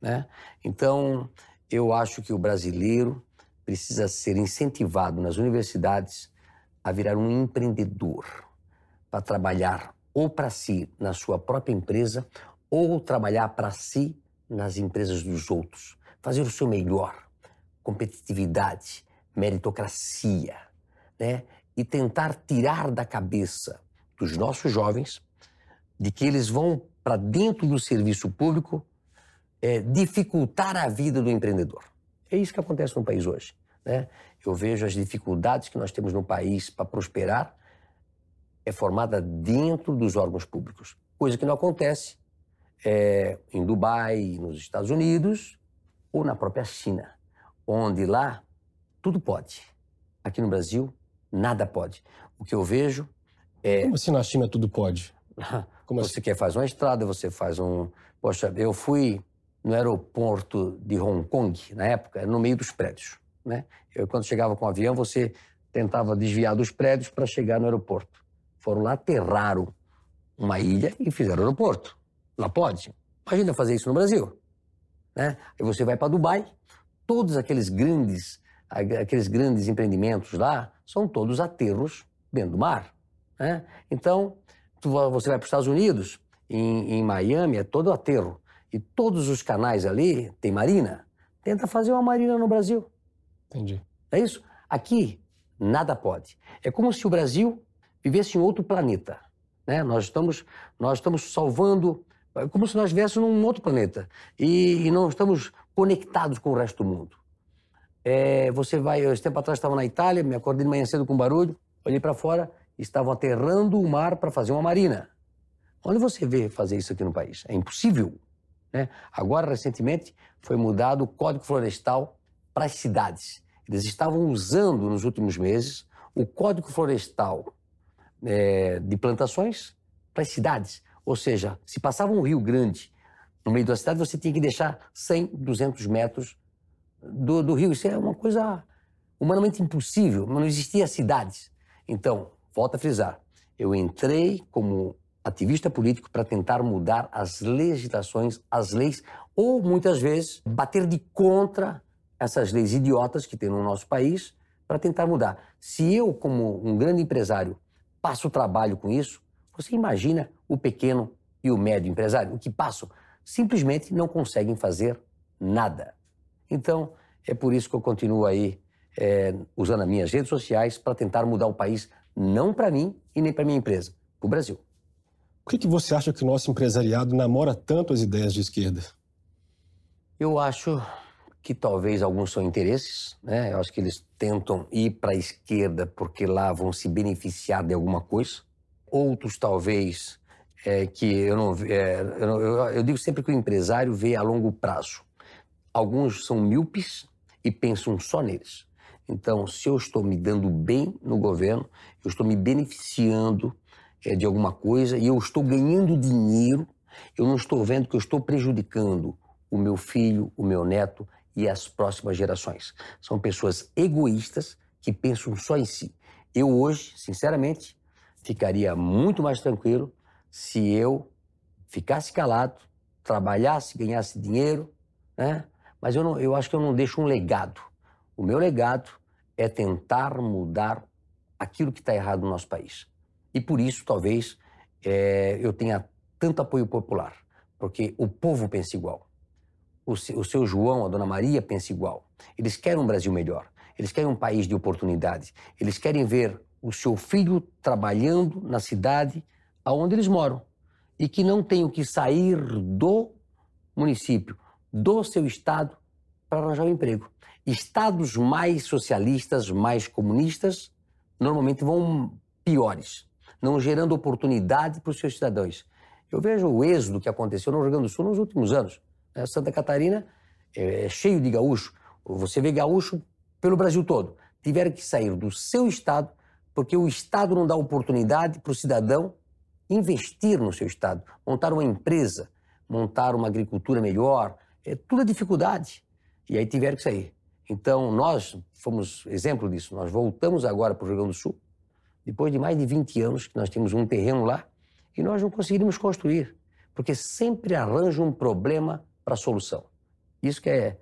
né? Então, eu acho que o brasileiro precisa ser incentivado nas universidades a virar um empreendedor, para trabalhar ou para si na sua própria empresa ou trabalhar para si nas empresas dos outros. Fazer o seu melhor, competitividade, meritocracia, né? E tentar tirar da cabeça dos nossos jovens de que eles vão para dentro do serviço público é, dificultar a vida do empreendedor. É isso que acontece no país hoje. Né? Eu vejo as dificuldades que nós temos no país para prosperar é formada dentro dos órgãos públicos, coisa que não acontece é, em Dubai, nos Estados Unidos ou na própria China, onde lá tudo pode. Aqui no Brasil, nada pode. O que eu vejo é. Como assim na China tudo pode? (laughs) Como você assim? quer fazer uma estrada, você faz um. Poxa, eu fui no aeroporto de Hong Kong, na época, no meio dos prédios. Né? Eu, quando chegava com o avião, você tentava desviar dos prédios para chegar no aeroporto. Foram lá, aterraram uma ilha e fizeram aeroporto. Lá pode. Imagina fazer isso no Brasil. Né? Aí você vai para Dubai, todos aqueles grandes, aqueles grandes empreendimentos lá são todos aterros dentro do mar. Né? Então, você vai para os Estados Unidos, em, em Miami é todo aterro. E todos os canais ali tem marina. Tenta fazer uma marina no Brasil. Entendi. É isso? Aqui, nada pode. É como se o Brasil vivesse em outro planeta. Né? Nós, estamos, nós estamos salvando, é como se nós estivéssemos num outro planeta. E, e, não estamos conectados com o resto do mundo. É, você vai, esse tempo atrás estava na Itália, me acordei de manhã cedo com barulho, olhei para fora, estavam aterrando o mar para fazer uma marina. Onde você vê fazer isso aqui no país? É impossível. Né? Agora, recentemente, foi mudado o Código Florestal para as cidades. Eles estavam usando nos últimos meses o Código Florestal é, de plantações para as cidades. Ou seja, se passava um rio grande no meio da cidade, você tinha que deixar 100, 200 metros do, do rio. Isso é uma coisa humanamente impossível, não existia cidades. Então, volta a frisar, eu entrei como ativista político para tentar mudar as legislações, as leis, ou muitas vezes bater de contra essas leis idiotas que tem no nosso país para tentar mudar. Se eu, como um grande empresário, passo trabalho com isso, você imagina o pequeno e o médio empresário, o que passam, simplesmente não conseguem fazer nada. Então, é por isso que eu continuo aí é, usando as minhas redes sociais para tentar mudar o país, não para mim e nem para minha empresa, para o Brasil. Por que, que você acha que o nosso empresariado namora tanto as ideias de esquerda? Eu acho que talvez alguns são interesses, né? Eu acho que eles tentam ir para a esquerda porque lá vão se beneficiar de alguma coisa. Outros talvez é, que eu não, é, eu, eu, eu digo sempre que o empresário vê a longo prazo. Alguns são míopes e pensam só neles. Então, se eu estou me dando bem no governo, eu estou me beneficiando de alguma coisa e eu estou ganhando dinheiro, eu não estou vendo que eu estou prejudicando o meu filho, o meu neto e as próximas gerações. São pessoas egoístas que pensam só em si. Eu hoje, sinceramente, ficaria muito mais tranquilo se eu ficasse calado, trabalhasse, ganhasse dinheiro, né? Mas eu, não, eu acho que eu não deixo um legado. O meu legado é tentar mudar aquilo que está errado no nosso país. E por isso, talvez, é, eu tenha tanto apoio popular, porque o povo pensa igual o, o seu João, a dona Maria pensa igual. Eles querem um Brasil melhor. Eles querem um país de oportunidades. Eles querem ver o seu filho trabalhando na cidade aonde eles moram e que não tenham que sair do município, do seu estado para arranjar um emprego. Estados mais socialistas, mais comunistas, normalmente vão piores, não gerando oportunidade para os seus cidadãos. Eu vejo o êxodo que aconteceu no Rio Grande do Sul nos últimos anos. Né? Santa Catarina é, é cheio de gaúcho. Você vê gaúcho pelo Brasil todo. Tiveram que sair do seu estado porque o estado não dá oportunidade para o cidadão investir no seu estado, montar uma empresa, montar uma agricultura melhor, é tudo é dificuldade. E aí tiveram que sair. Então, nós fomos exemplo disso. Nós voltamos agora para o Rio Grande do Sul, depois de mais de 20 anos que nós tínhamos um terreno lá, e nós não conseguiríamos construir, porque sempre arranja um problema para a solução. Isso que é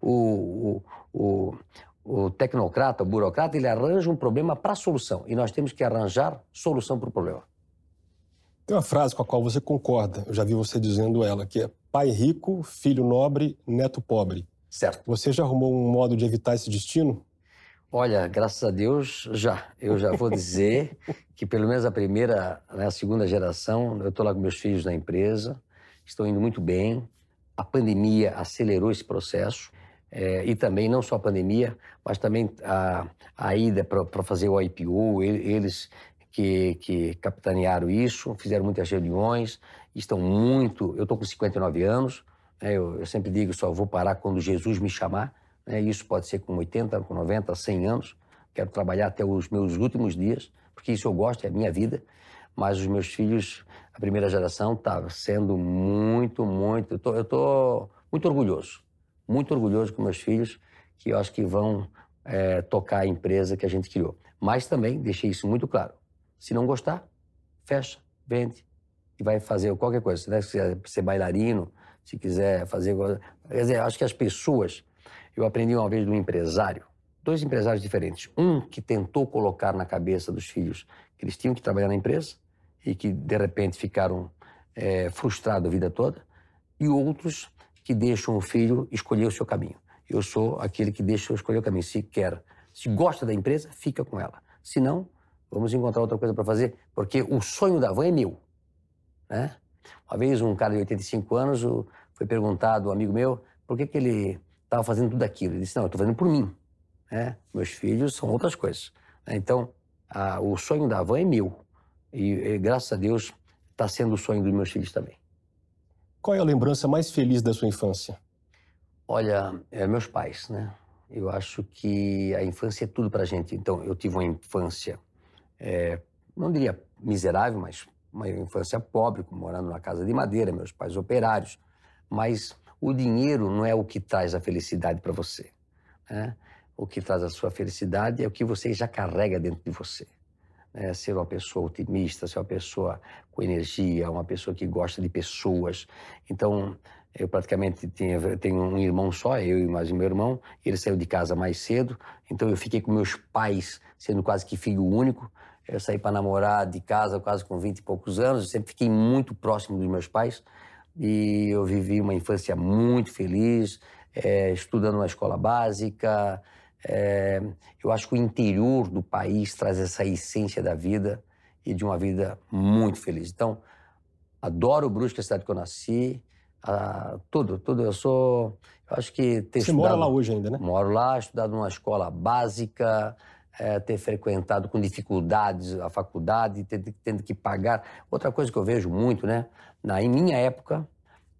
o, o, o, o tecnocrata, o burocrata, ele arranja um problema para a solução, e nós temos que arranjar solução para o problema. Tem uma frase com a qual você concorda, eu já vi você dizendo ela, que é pai rico, filho nobre, neto pobre. Certo. Você já arrumou um modo de evitar esse destino? Olha, graças a Deus, já. Eu já vou dizer (laughs) que pelo menos a primeira, né, a segunda geração, eu estou lá com meus filhos na empresa, estão indo muito bem. A pandemia acelerou esse processo. É, e também, não só a pandemia, mas também a, a ida para fazer o IPO, eles que, que capitanearam isso, fizeram muitas reuniões, estão muito. Eu estou com 59 anos, né, eu, eu, sempre digo, só vou parar quando Jesus me chamar. Né, isso pode ser com 80, com 90, 100 anos. Quero trabalhar até os meus últimos dias, porque isso eu gosto, é a minha vida. Mas os meus filhos, a primeira geração, está sendo muito, muito. Eu estou muito orgulhoso, muito orgulhoso com meus filhos, que eu acho que vão é, tocar a empresa que a gente criou. Mas também deixei isso muito claro. Se não gostar, fecha, vende e vai fazer qualquer coisa. Se quiser ser bailarino, se quiser fazer. Quer dizer, acho que as pessoas. Eu aprendi uma vez de um empresário, dois empresários diferentes. Um que tentou colocar na cabeça dos filhos que eles tinham que trabalhar na empresa e que de repente ficaram é, frustrados a vida toda, e outros que deixam o filho escolher o seu caminho. Eu sou aquele que deixa escolher o caminho. Se quer, se gosta da empresa, fica com ela. Se não, vamos encontrar outra coisa para fazer, porque o sonho da van é meu. Né? Uma vez um cara de 85 anos foi perguntado, um amigo meu, por que, que ele estava fazendo tudo aquilo. Ele disse, não, eu estou fazendo por mim. Né? Meus filhos são outras coisas. Né? Então, a, o sonho da van é meu. E, e graças a Deus, está sendo o sonho dos meus filhos também. Qual é a lembrança mais feliz da sua infância? Olha, é, meus pais, né? Eu acho que a infância é tudo para gente. Então, eu tive uma infância é, não diria miserável, mas uma infância pobre, morando na casa de madeira, meus pais operários. Mas o dinheiro não é o que traz a felicidade para você. Né? O que traz a sua felicidade é o que você já carrega dentro de você. É ser uma pessoa otimista, ser uma pessoa com energia, uma pessoa que gosta de pessoas. Então, eu praticamente tenho, um irmão só, eu e mais meu irmão. Ele saiu de casa mais cedo, então eu fiquei com meus pais, sendo quase que filho único. Eu saí para namorar de casa quase com 20 e poucos anos, eu sempre fiquei muito próximo dos meus pais e eu vivi uma infância muito feliz, é, estudando na escola básica. É, eu acho que o interior do país traz essa essência da vida e de uma vida muito feliz. Então, adoro Brusque, a cidade que eu nasci, a, tudo, tudo. Eu sou, eu acho que ter Você estudado, mora lá hoje ainda, né? Moro lá, estudado numa escola básica, é, ter frequentado com dificuldades a faculdade, tendo, tendo, que pagar. Outra coisa que eu vejo muito, né? Na, em minha época,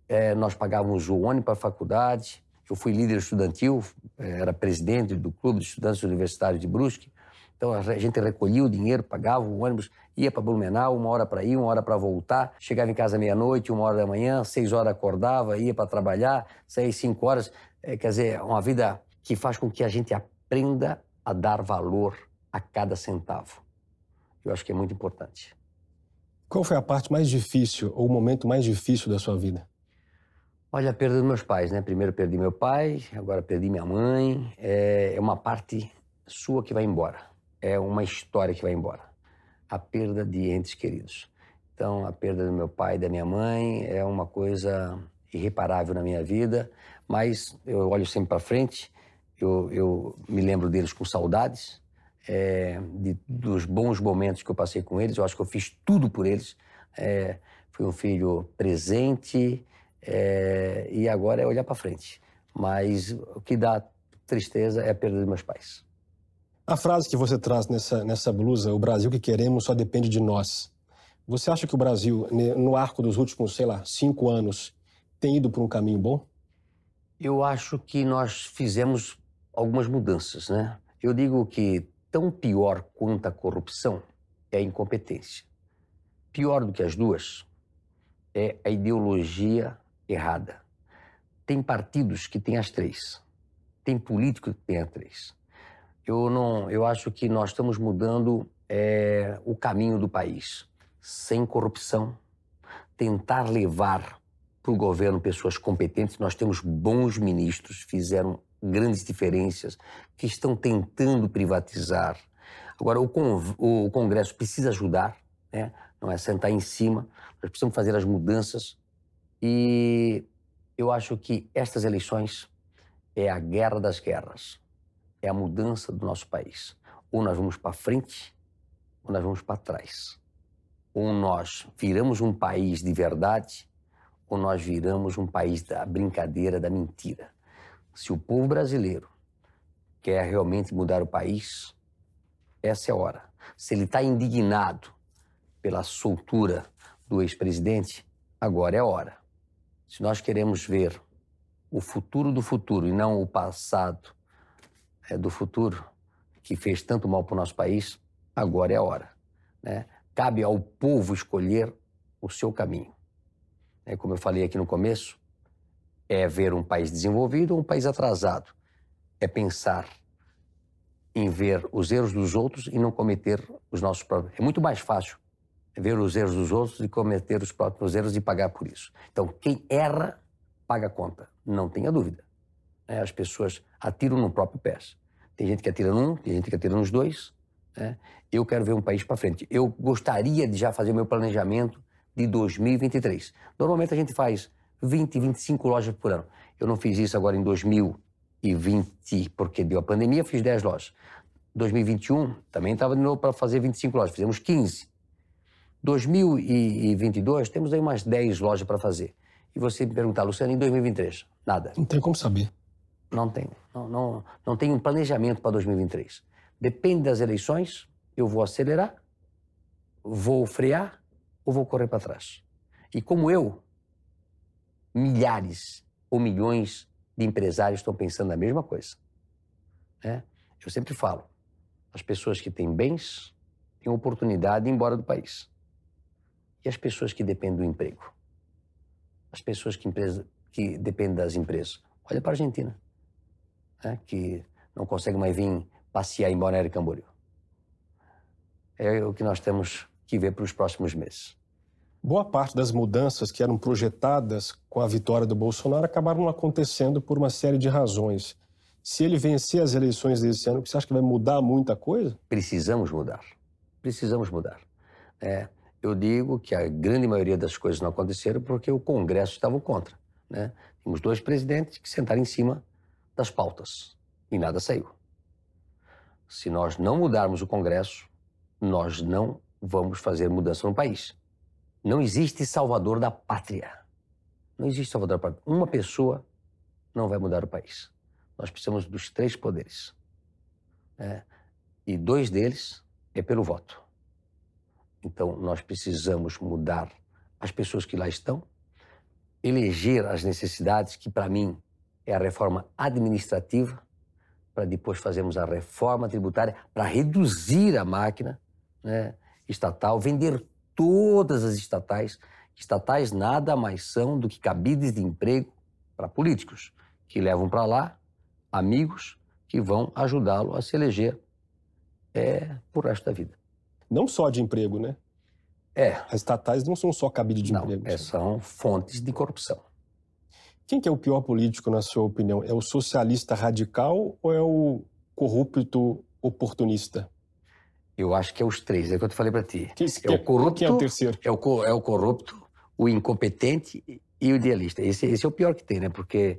é, nós pagávamos o ônibus para a faculdade. Eu fui líder estudantil, é, era presidente do Clube de Estudantes Universitários de Brusque. Então a gente recolhia o dinheiro, pagava o ônibus, ia para Blumenau, uma hora para ir, uma hora para voltar. Chegava em casa meia-noite, uma hora da manhã, seis horas acordava, ia para trabalhar, saía cinco horas. É, quer dizer, uma vida que faz com que a gente aprenda a dar valor a cada centavo. Eu acho que é muito importante. Qual foi a parte mais difícil ou o momento mais difícil da sua vida? Olha, a perda dos meus pais, né? Primeiro perdi meu pai, agora perdi minha mãe. É, é uma parte sua que vai embora. É uma história que vai embora. A perda de entes queridos. Então, a perda do meu pai e da minha mãe é uma coisa irreparável na minha vida, mas eu olho sempre para frente eu, eu me lembro deles com saudades, é, de, dos bons momentos que eu passei com eles. Eu acho que eu fiz tudo por eles. É, fui um filho presente é, e agora é olhar para frente. Mas o que dá tristeza é a perda dos meus pais. A frase que você traz nessa, nessa blusa, o Brasil que queremos só depende de nós. Você acha que o Brasil, no arco dos últimos, sei lá, cinco anos, tem ido por um caminho bom? Eu acho que nós fizemos algumas mudanças, né? Eu digo que tão pior quanto a corrupção é a incompetência. pior do que as duas é a ideologia errada. Tem partidos que têm as três. Tem político que tem as três. Eu não, eu acho que nós estamos mudando é, o caminho do país, sem corrupção, tentar levar para o governo pessoas competentes. Nós temos bons ministros, fizeram grandes diferenças, que estão tentando privatizar. Agora, o, Congresso precisa ajudar, né? não é sentar em cima. Nós precisamos fazer as mudanças. E eu acho que estas eleições é a guerra das guerras é a mudança do nosso país. Ou nós vamos para frente, ou nós vamos para trás. Ou nós viramos um país de verdade, ou nós viramos um país da brincadeira, da mentira. Se o povo brasileiro quer realmente mudar o país, essa é a hora. Se ele está indignado pela soltura do ex-presidente, agora é a hora. Se nós queremos ver o futuro do futuro e não o passado é, do futuro, que fez tanto mal para o nosso país, agora é a hora. Né? Cabe ao povo escolher o seu caminho. É, como eu falei aqui no começo, é ver um país desenvolvido ou um país atrasado. É pensar em ver os erros dos outros e não cometer os nossos próprios. É muito mais fácil ver os erros dos outros e cometer os próprios erros e pagar por isso. Então, quem erra, paga a conta. Não tenha dúvida. É, as pessoas atiram no próprio pé. Tem gente que atira num, tem gente que atira nos dois. Né? Eu quero ver um país para frente. Eu gostaria de já fazer meu planejamento de 2023. Normalmente a gente faz 20, 25 lojas por ano. Eu não fiz isso agora em 2020 porque deu a pandemia, fiz 10 lojas. 2021 também estava de novo para fazer 25 lojas, fizemos 15. 2022 temos aí umas 10 lojas para fazer. E você me perguntar, Luciano, em 2023? Nada. Não tem como saber. Não tem. Não, não, não tem um planejamento para 2023. Depende das eleições, eu vou acelerar, vou frear ou vou correr para trás. E como eu, milhares ou milhões de empresários estão pensando a mesma coisa. Né? Eu sempre falo, as pessoas que têm bens têm oportunidade de ir embora do país. E as pessoas que dependem do emprego? As pessoas que, empresa, que dependem das empresas? Olha para a Argentina né, que não consegue mais vir passear em Balneário Camboriú. É o que nós temos que ver para os próximos meses. Boa parte das mudanças que eram projetadas com a vitória do Bolsonaro acabaram não acontecendo por uma série de razões. Se ele vencer as eleições desse ano, você acha que vai mudar muita coisa? Precisamos mudar. Precisamos mudar. É, eu digo que a grande maioria das coisas não aconteceram porque o Congresso estava contra. Né? Temos dois presidentes que sentaram em cima das pautas e nada saiu. Se nós não mudarmos o Congresso, nós não vamos fazer mudança no país. Não existe salvador da pátria. Não existe salvador da pátria. Uma pessoa não vai mudar o país. Nós precisamos dos três poderes. Né? E dois deles é pelo voto. Então, nós precisamos mudar as pessoas que lá estão, eleger as necessidades que, para mim, é a reforma administrativa, para depois fazermos a reforma tributária, para reduzir a máquina né, estatal, vender todas as estatais. Estatais nada mais são do que cabides de emprego para políticos, que levam para lá amigos que vão ajudá-lo a se eleger é, por resto da vida. Não só de emprego, né? É. As estatais não são só cabide de não, emprego. É, são fontes de corrupção. Quem que é o pior político, na sua opinião? É o socialista radical ou é o corrupto oportunista? Eu acho que é os três, é o que eu te falei para ti. Quem, é o corrupto, é o terceiro? É o, é o corrupto, o incompetente e o idealista. Esse, esse é o pior que tem, né? Porque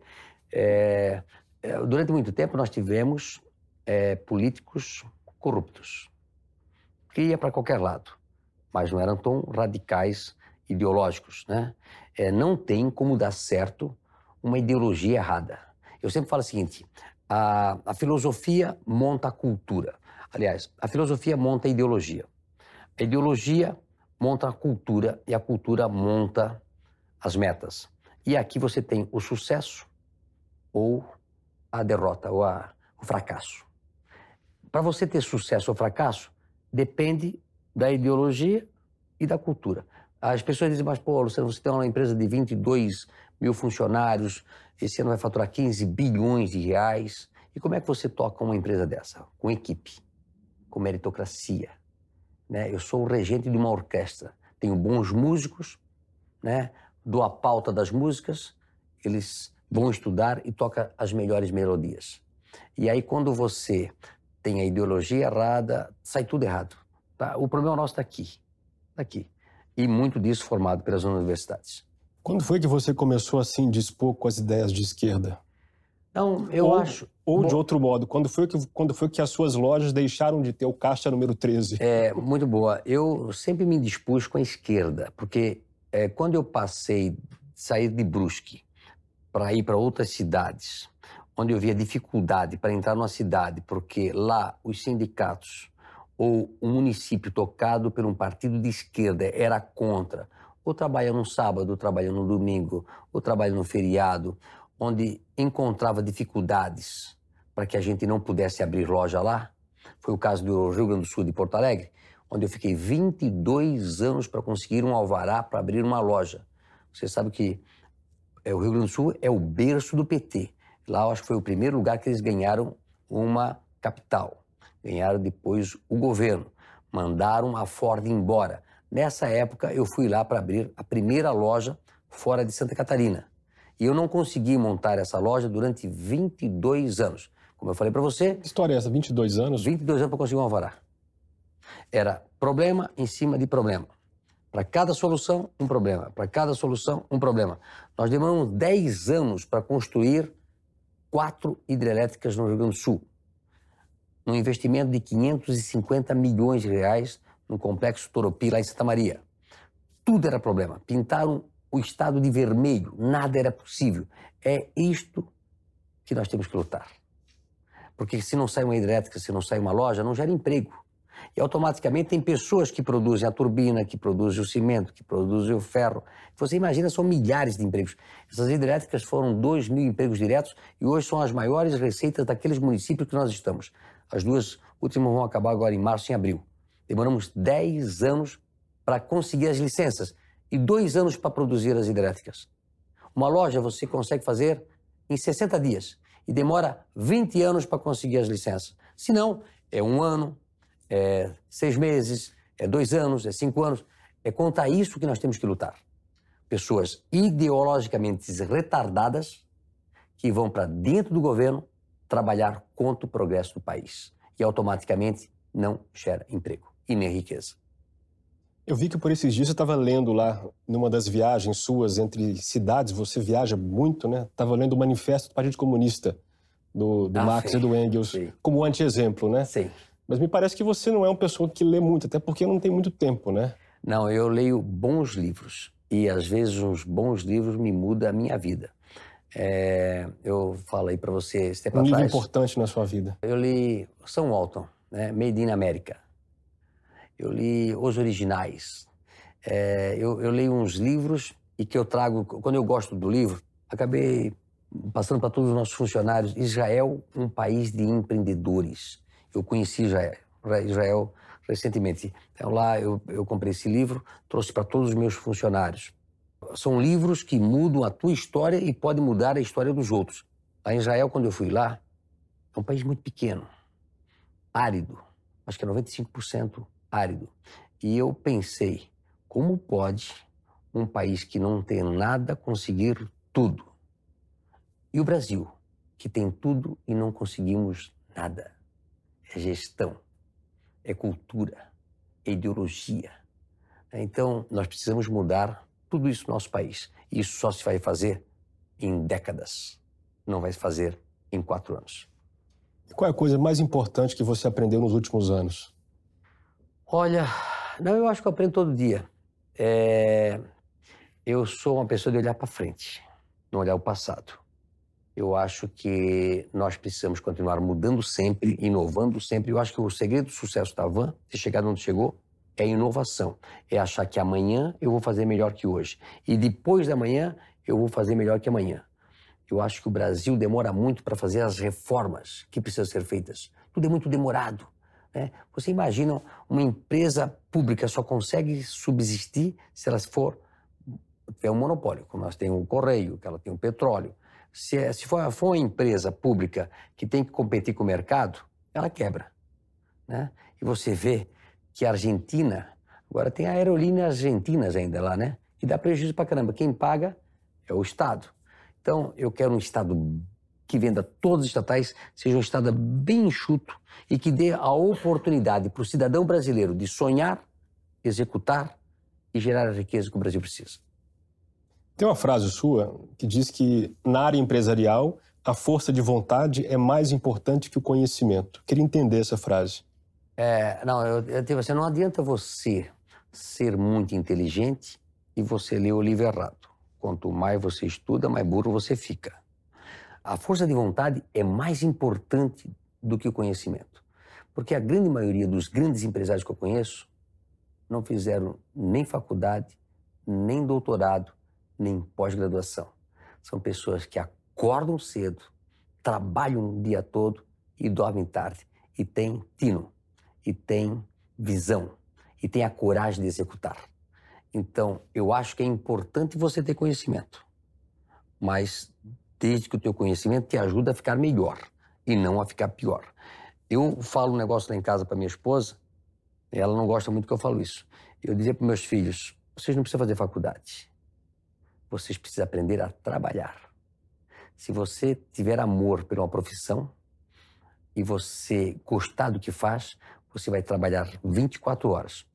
é, é durante muito tempo nós tivemos é, políticos corruptos, que ia para qualquer lado, mas não eram tão radicais ideológicos, né? É, não tem como dar certo uma ideologia errada. Eu sempre falo o seguinte: a, a filosofia monta a cultura. Aliás, a filosofia monta a ideologia. A ideologia monta a cultura e a cultura monta as metas. E aqui você tem o sucesso ou a derrota, ou a, o fracasso. Para você ter sucesso ou fracasso, depende da ideologia e da cultura. As pessoas dizem, mas, pô, Luciano, você tem uma empresa de 22 mil funcionários, esse ano vai faturar 15 bilhões de reais. E como é que você toca uma empresa dessa? Com equipe, com meritocracia. Né? Eu sou o regente de uma orquestra. Tenho bons músicos, né? dou a pauta das músicas, eles vão estudar e toca as melhores melodias. E aí, quando você tem a ideologia errada, sai tudo errado. Tá? O problema nosso está aqui. Está aqui e muito disso formado pelas universidades. Quando foi que você começou assim dispor com as ideias de esquerda? Não, eu ou, acho. Ou de outro modo, quando foi, que, quando foi que as suas lojas deixaram de ter o caixa número 13? É, muito boa. Eu sempre me dispus com a esquerda, porque é, quando eu passei, sair de Brusque para ir para outras cidades, onde eu via dificuldade para entrar numa cidade, porque lá os sindicatos ou um município tocado por um partido de esquerda era contra, ou trabalha no sábado, ou trabalha no domingo, ou trabalha no feriado, onde encontrava dificuldades para que a gente não pudesse abrir loja lá, foi o caso do Rio Grande do Sul de Porto Alegre, onde eu fiquei 22 anos para conseguir um alvará para abrir uma loja. Você sabe que é, o Rio Grande do Sul é o berço do PT. Lá eu acho que foi o primeiro lugar que eles ganharam uma capital ganharam depois o governo, mandaram a Ford embora. Nessa época, eu fui lá para abrir a primeira loja fora de Santa Catarina. E eu não consegui montar essa loja durante 22 anos. Como eu falei para você. Que história é essa? 22 anos? 22 anos para conseguir um alvará. Era problema em cima de problema. Para cada solução, um problema. Para cada solução, um problema. Nós demoramos 10 anos para construir quatro hidrelétricas no Rio Grande do Sul num investimento de 550 milhões de reais no complexo Toropi, lá em Santa Maria. Tudo era problema. Pintaram o estado de vermelho, nada era possível. É isto que nós temos que lutar. Porque se não sai uma hidrelétrica, se não sai uma loja, não gera emprego. E automaticamente tem pessoas que produzem a turbina, que produzem o cimento, que produzem o ferro. Você imagina, são milhares de empregos. Essas hidrelétricas foram 2 mil empregos diretos e hoje são as maiores receitas daqueles municípios que nós estamos. As duas últimas vão acabar agora em março e em abril. Demoramos 10 anos para conseguir as licenças e dois anos para produzir as hidrelétricas. Uma loja você consegue fazer em 60 dias e demora 20 anos para conseguir as licenças. Se não, é um ano, é seis meses, é dois anos, é cinco anos. É contra isso que nós temos que lutar. Pessoas ideologicamente retardadas que vão para dentro do governo trabalhar contra o progresso do país e automaticamente não gera emprego e nem riqueza. Eu vi que por esses dias você estava lendo lá, numa das viagens suas entre cidades, você viaja muito, né? Estava lendo o Manifesto do Partido Comunista, do, do ah, Marx sim. e do Engels, sim. como anti-exemplo, né? Sim. Mas me parece que você não é uma pessoa que lê muito, até porque não tem muito tempo, né? Não, eu leio bons livros. E às vezes uns bons livros me mudam a minha vida. É, eu falei para você esse tempo um atrás. livro importante na sua vida. Eu li São Walton, né? Made in America. Eu li Os Originais. É, eu, eu leio uns livros e que eu trago, quando eu gosto do livro, acabei passando para todos os nossos funcionários. Israel, um país de empreendedores. Eu conheci Israel, Israel recentemente. Então lá eu, eu comprei esse livro, trouxe para todos os meus funcionários são livros que mudam a tua história e podem mudar a história dos outros. Em Israel, quando eu fui lá, é um país muito pequeno, árido, acho que é 95% árido. E eu pensei, como pode um país que não tem nada conseguir tudo? E o Brasil, que tem tudo e não conseguimos nada? É gestão, é cultura, é ideologia. Então, nós precisamos mudar tudo isso no nosso país. Isso só se vai fazer em décadas, não vai se fazer em quatro anos. Qual é a coisa mais importante que você aprendeu nos últimos anos? Olha, não, eu acho que eu aprendo todo dia. É... Eu sou uma pessoa de olhar para frente, não olhar o passado. Eu acho que nós precisamos continuar mudando sempre, inovando sempre. Eu acho que o segredo do sucesso da Van, ter chegado onde chegou, é inovação. É achar que amanhã eu vou fazer melhor que hoje. E depois da manhã eu vou fazer melhor que amanhã. Eu acho que o Brasil demora muito para fazer as reformas que precisam ser feitas. Tudo é muito demorado. Né? Você imagina uma empresa pública só consegue subsistir se ela for tiver um monopólio, como nós temos o Correio, que ela tem o petróleo. Se, é, se for, for uma empresa pública que tem que competir com o mercado, ela quebra. Né? E você vê que a Argentina, agora tem aerolíneas argentinas ainda lá, né? E dá prejuízo pra caramba. Quem paga é o Estado. Então, eu quero um Estado que venda todos os estatais, seja um Estado bem enxuto e que dê a oportunidade para o cidadão brasileiro de sonhar, executar e gerar a riqueza que o Brasil precisa. Tem uma frase sua que diz que na área empresarial a força de vontade é mais importante que o conhecimento. Queria entender essa frase. É, não, eu, eu assim, não adianta você ser muito inteligente e você ler o livro errado. Quanto mais você estuda, mais burro você fica. A força de vontade é mais importante do que o conhecimento. Porque a grande maioria dos grandes empresários que eu conheço não fizeram nem faculdade, nem doutorado, nem pós-graduação. São pessoas que acordam cedo, trabalham o dia todo e dormem tarde. E têm tino, e têm visão, e têm a coragem de executar. Então, eu acho que é importante você ter conhecimento, mas desde que o teu conhecimento te ajude a ficar melhor e não a ficar pior. Eu falo um negócio lá em casa para minha esposa, ela não gosta muito que eu falo isso. Eu dizia para meus filhos: vocês não precisam fazer faculdade vocês precisam aprender a trabalhar. Se você tiver amor por uma profissão e você gostar do que faz, você vai trabalhar 24 horas.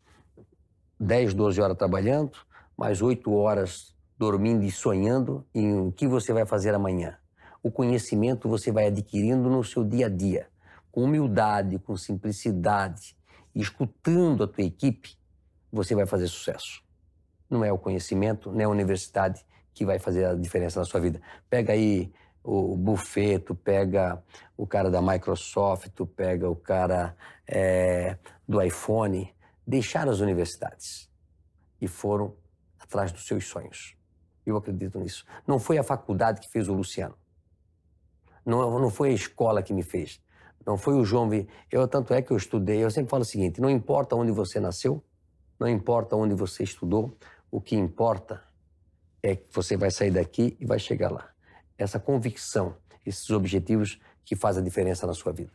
10, 12 horas trabalhando, mais 8 horas dormindo e sonhando em o que você vai fazer amanhã. O conhecimento você vai adquirindo no seu dia a dia, com humildade, com simplicidade, escutando a tua equipe, você vai fazer sucesso. Não é o conhecimento, nem a universidade que vai fazer a diferença na sua vida. Pega aí o Buffet, tu pega o cara da Microsoft, tu pega o cara é, do iPhone. Deixaram as universidades e foram atrás dos seus sonhos. Eu acredito nisso. Não foi a faculdade que fez o Luciano. Não, não foi a escola que me fez. Não foi o João. Eu, tanto é que eu estudei. Eu sempre falo o seguinte: não importa onde você nasceu, não importa onde você estudou, o que importa é que você vai sair daqui e vai chegar lá. Essa convicção, esses objetivos que fazem a diferença na sua vida.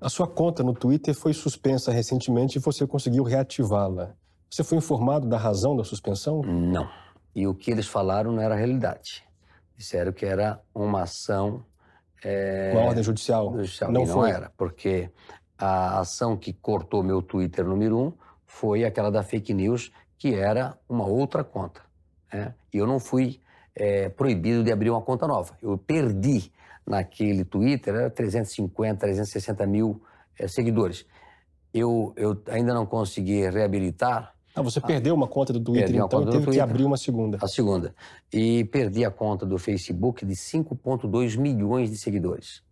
A sua conta no Twitter foi suspensa recentemente e você conseguiu reativá-la. Você foi informado da razão da suspensão? Não. E o que eles falaram não era realidade. Disseram que era uma ação. É... Uma ordem judicial? judicial. Não, não era, porque a ação que cortou meu Twitter número um foi aquela da fake news, que era uma outra conta. Né? E eu não fui é, proibido de abrir uma conta nova. Eu perdi naquele Twitter era 350, 360 mil é, seguidores. Eu, eu ainda não consegui reabilitar. Ah, você perdeu uma conta do Twitter, então conta teve que abrir uma segunda. A segunda. E perdi a conta do Facebook de 5,2 milhões de seguidores.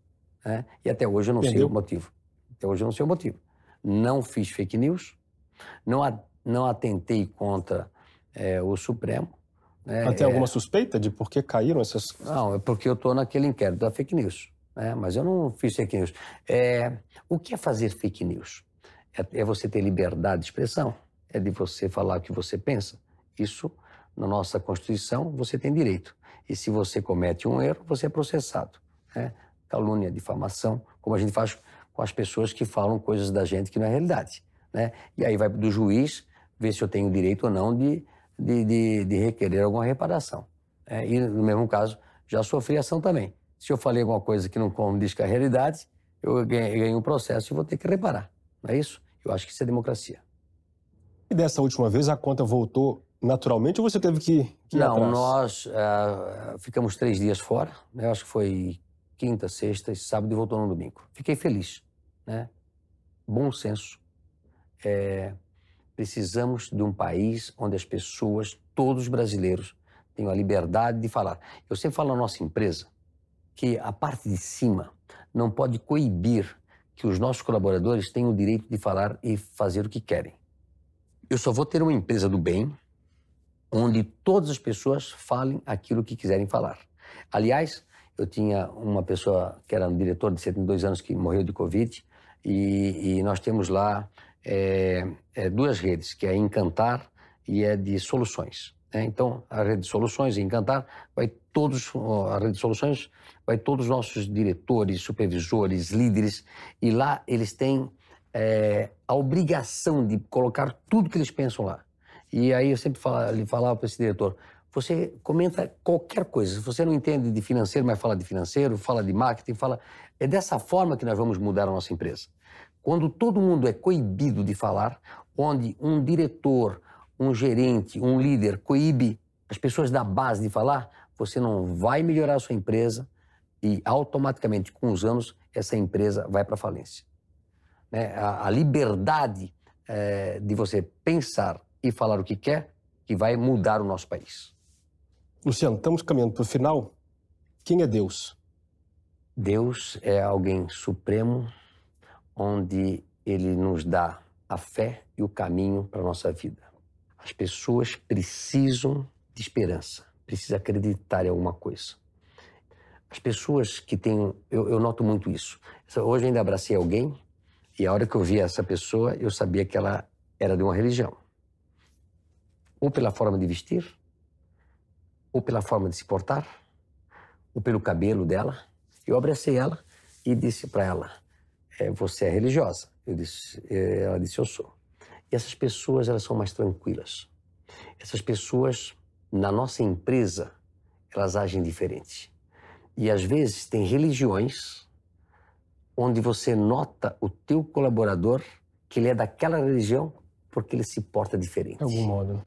Né? E até hoje eu não Perdeu. sei o motivo. Até hoje eu não sei o motivo. Não fiz fake news, não, não atentei contra é, o Supremo, é, Mas tem alguma é. suspeita de por que caíram essas... Não, é porque eu estou naquele inquérito da fake news. Né? Mas eu não fiz fake news. É, o que é fazer fake news? É, é, você ter liberdade de expressão. É de você falar o que você pensa. Isso, na nossa Constituição, você tem direito. E se você comete um erro, você é processado. Né? Calúnia, difamação, como a gente faz com as pessoas que falam coisas da gente que não é realidade. Né? E aí vai do juiz ver se eu tenho direito ou não de de, de, de requerer alguma reparação. É, e, no mesmo caso, já sofri ação também. Se eu falei alguma coisa que não condiz com a realidade, eu ganhei um processo e vou ter que reparar. Não é isso? Eu acho que isso é democracia. E dessa última vez a conta voltou naturalmente ou você teve que, que ir Não, nós uh, ficamos três dias fora. Né? Acho que foi quinta, sexta e sábado e voltou no domingo. Fiquei feliz. Né? Bom senso. É, Precisamos de um país onde as pessoas, todos os brasileiros, tenham a liberdade de falar. Eu sempre falo na nossa empresa que a parte de cima não pode coibir que os nossos colaboradores tenham o direito de falar e fazer o que querem. Eu só vou ter uma empresa do bem onde todas as pessoas falem aquilo que quiserem falar. Aliás, eu tinha uma pessoa que era um diretor de 72 anos que morreu de Covid e, e nós temos lá é, é duas redes, que é Encantar e é de soluções. Né? Então, a rede de soluções, Encantar, vai todos, a rede de soluções vai todos os nossos diretores, supervisores, líderes, e lá eles têm é, a obrigação de colocar tudo que eles pensam lá. E aí eu sempre falo, falava para esse diretor, você comenta qualquer coisa. Se você não entende de financeiro, mas fala de financeiro, fala de marketing, fala. É dessa forma que nós vamos mudar a nossa empresa. Quando todo mundo é coibido de falar, onde um diretor, um gerente, um líder coíbe as pessoas da base de falar, você não vai melhorar a sua empresa e automaticamente, com os anos, essa empresa vai para falência. Né? A, a liberdade é, de você pensar e falar o que quer que vai mudar o nosso país. Luciano, estamos caminhando para o final. Quem é Deus? Deus é alguém supremo, onde ele nos dá a fé e o caminho para a nossa vida. As pessoas precisam de esperança, precisam acreditar em alguma coisa. As pessoas que têm. Eu, eu noto muito isso. Hoje eu ainda abracei alguém e a hora que eu vi essa pessoa, eu sabia que ela era de uma religião. Ou pela forma de vestir, ou pela forma de se portar, ou pelo cabelo dela. Eu abracei ela e disse para ela: é, Você é religiosa? Eu disse, é, ela disse: Eu sou. E essas pessoas elas são mais tranquilas. Essas pessoas na nossa empresa elas agem diferente. E às vezes tem religiões onde você nota o teu colaborador que ele é daquela religião porque ele se porta diferente. De algum modo.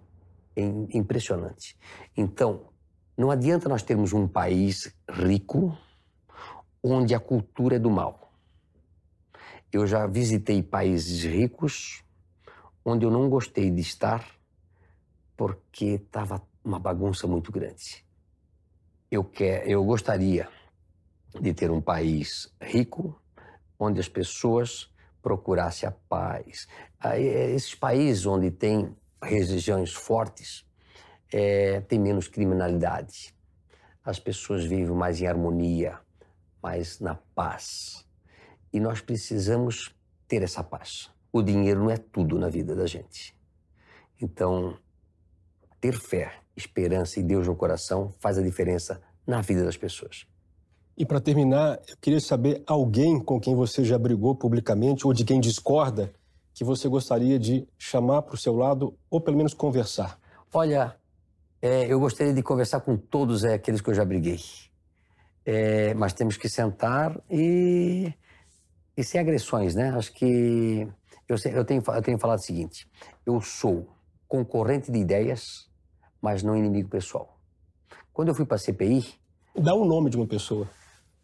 É impressionante. Então, não adianta nós termos um país rico onde a cultura é do mal. Eu já visitei países ricos onde eu não gostei de estar porque estava uma bagunça muito grande. Eu, quer, eu gostaria de ter um país rico onde as pessoas procurassem a paz. Esses países onde tem religiões fortes, é, tem menos criminalidade. As pessoas vivem mais em harmonia, mais na paz. E nós precisamos ter essa paz. O dinheiro não é tudo na vida da gente. Então, ter fé, esperança e Deus no coração faz a diferença na vida das pessoas. E para terminar, eu queria saber alguém com quem você já brigou publicamente ou de quem discorda que você gostaria de chamar para o seu lado ou pelo menos conversar. Olha, é, eu gostaria de conversar com todos é, aqueles que eu já briguei. É, mas temos que sentar e, e sem agressões, né? Acho que eu, eu, tenho, eu tenho falado o seguinte: eu sou concorrente de ideias, mas não inimigo pessoal. Quando eu fui para a CPI. Dá o um nome de uma pessoa.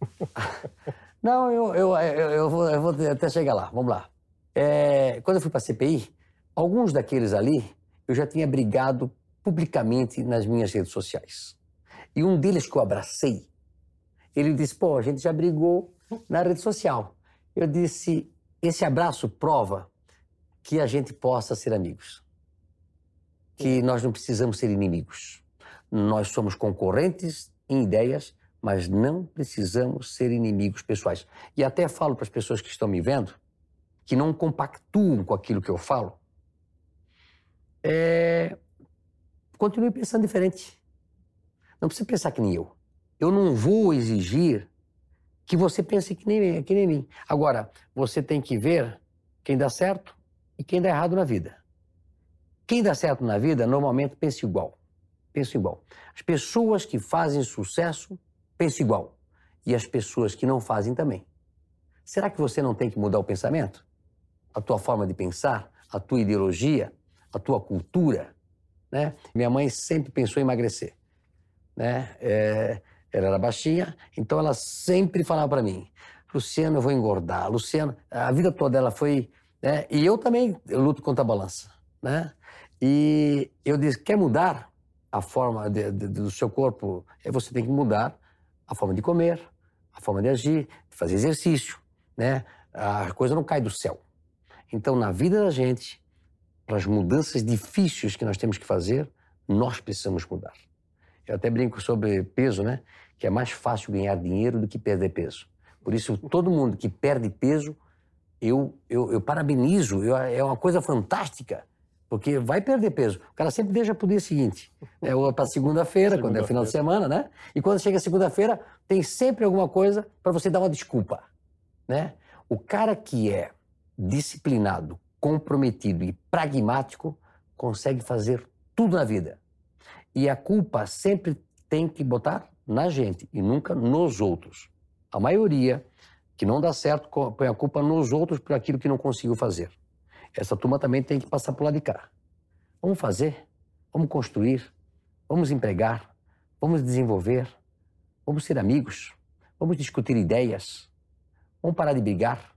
(laughs) não, eu, eu, eu, eu, vou, eu vou até chegar lá. Vamos lá. É, quando eu fui para a CPI, alguns daqueles ali eu já tinha brigado publicamente nas minhas redes sociais. E um deles que eu abracei, ele disse: pô, a gente já brigou na rede social. Eu disse: esse abraço prova que a gente possa ser amigos. Que nós não precisamos ser inimigos. Nós somos concorrentes em ideias, mas não precisamos ser inimigos pessoais. E até falo para as pessoas que estão me vendo, que não compactuam com aquilo que eu falo, é, continue pensando diferente. Não precisa pensar que nem eu. Eu não vou exigir que você pense que nem, que nem mim. Agora, você tem que ver quem dá certo e quem dá errado na vida. Quem dá certo na vida normalmente pensa igual. Pensa igual. As pessoas que fazem sucesso pensam igual. E as pessoas que não fazem também. Será que você não tem que mudar o pensamento? A tua forma de pensar, a tua ideologia, a tua cultura? Né? Minha mãe sempre pensou em emagrecer. Né? É, ela era baixinha, então ela sempre falava para mim: Luciano, eu vou engordar. Luciano, a vida toda ela foi. Né? E eu também eu luto contra a balança. Né? E eu disse: quer mudar a forma de, de, do seu corpo? É você tem que mudar a forma de comer, a forma de agir, de fazer exercício. Né? A coisa não cai do céu. Então, na vida da gente, para as mudanças difíceis que nós temos que fazer, nós precisamos mudar. Eu até brinco sobre peso, né? Que é mais fácil ganhar dinheiro do que perder peso. Por isso, todo mundo que perde peso, eu, eu, eu parabenizo, eu, é uma coisa fantástica, porque vai perder peso. O cara sempre deixa para o dia seguinte, é, para segunda-feira, quando é final de semana, né? E quando chega segunda-feira, tem sempre alguma coisa para você dar uma desculpa, né? O cara que é disciplinado, comprometido e pragmático consegue fazer tudo na vida. E a culpa sempre tem que botar na gente e nunca nos outros. A maioria que não dá certo põe a culpa nos outros por aquilo que não conseguiu fazer. Essa turma também tem que passar por lá de cá. Vamos fazer, vamos construir, vamos empregar, vamos desenvolver, vamos ser amigos, vamos discutir ideias, vamos parar de brigar.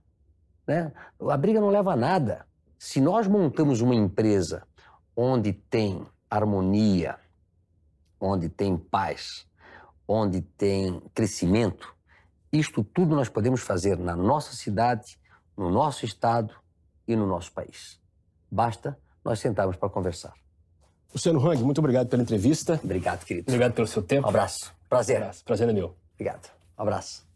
Né? A briga não leva a nada. Se nós montamos uma empresa onde tem harmonia, onde tem paz, onde tem crescimento, isto tudo nós podemos fazer na nossa cidade, no nosso estado e no nosso país. Basta nós sentarmos para conversar. Luciano Hang, muito obrigado pela entrevista. Obrigado, querido. Obrigado pelo seu tempo. Um abraço. Prazer. Um abraço. Prazer é meu. Obrigado. Um abraço.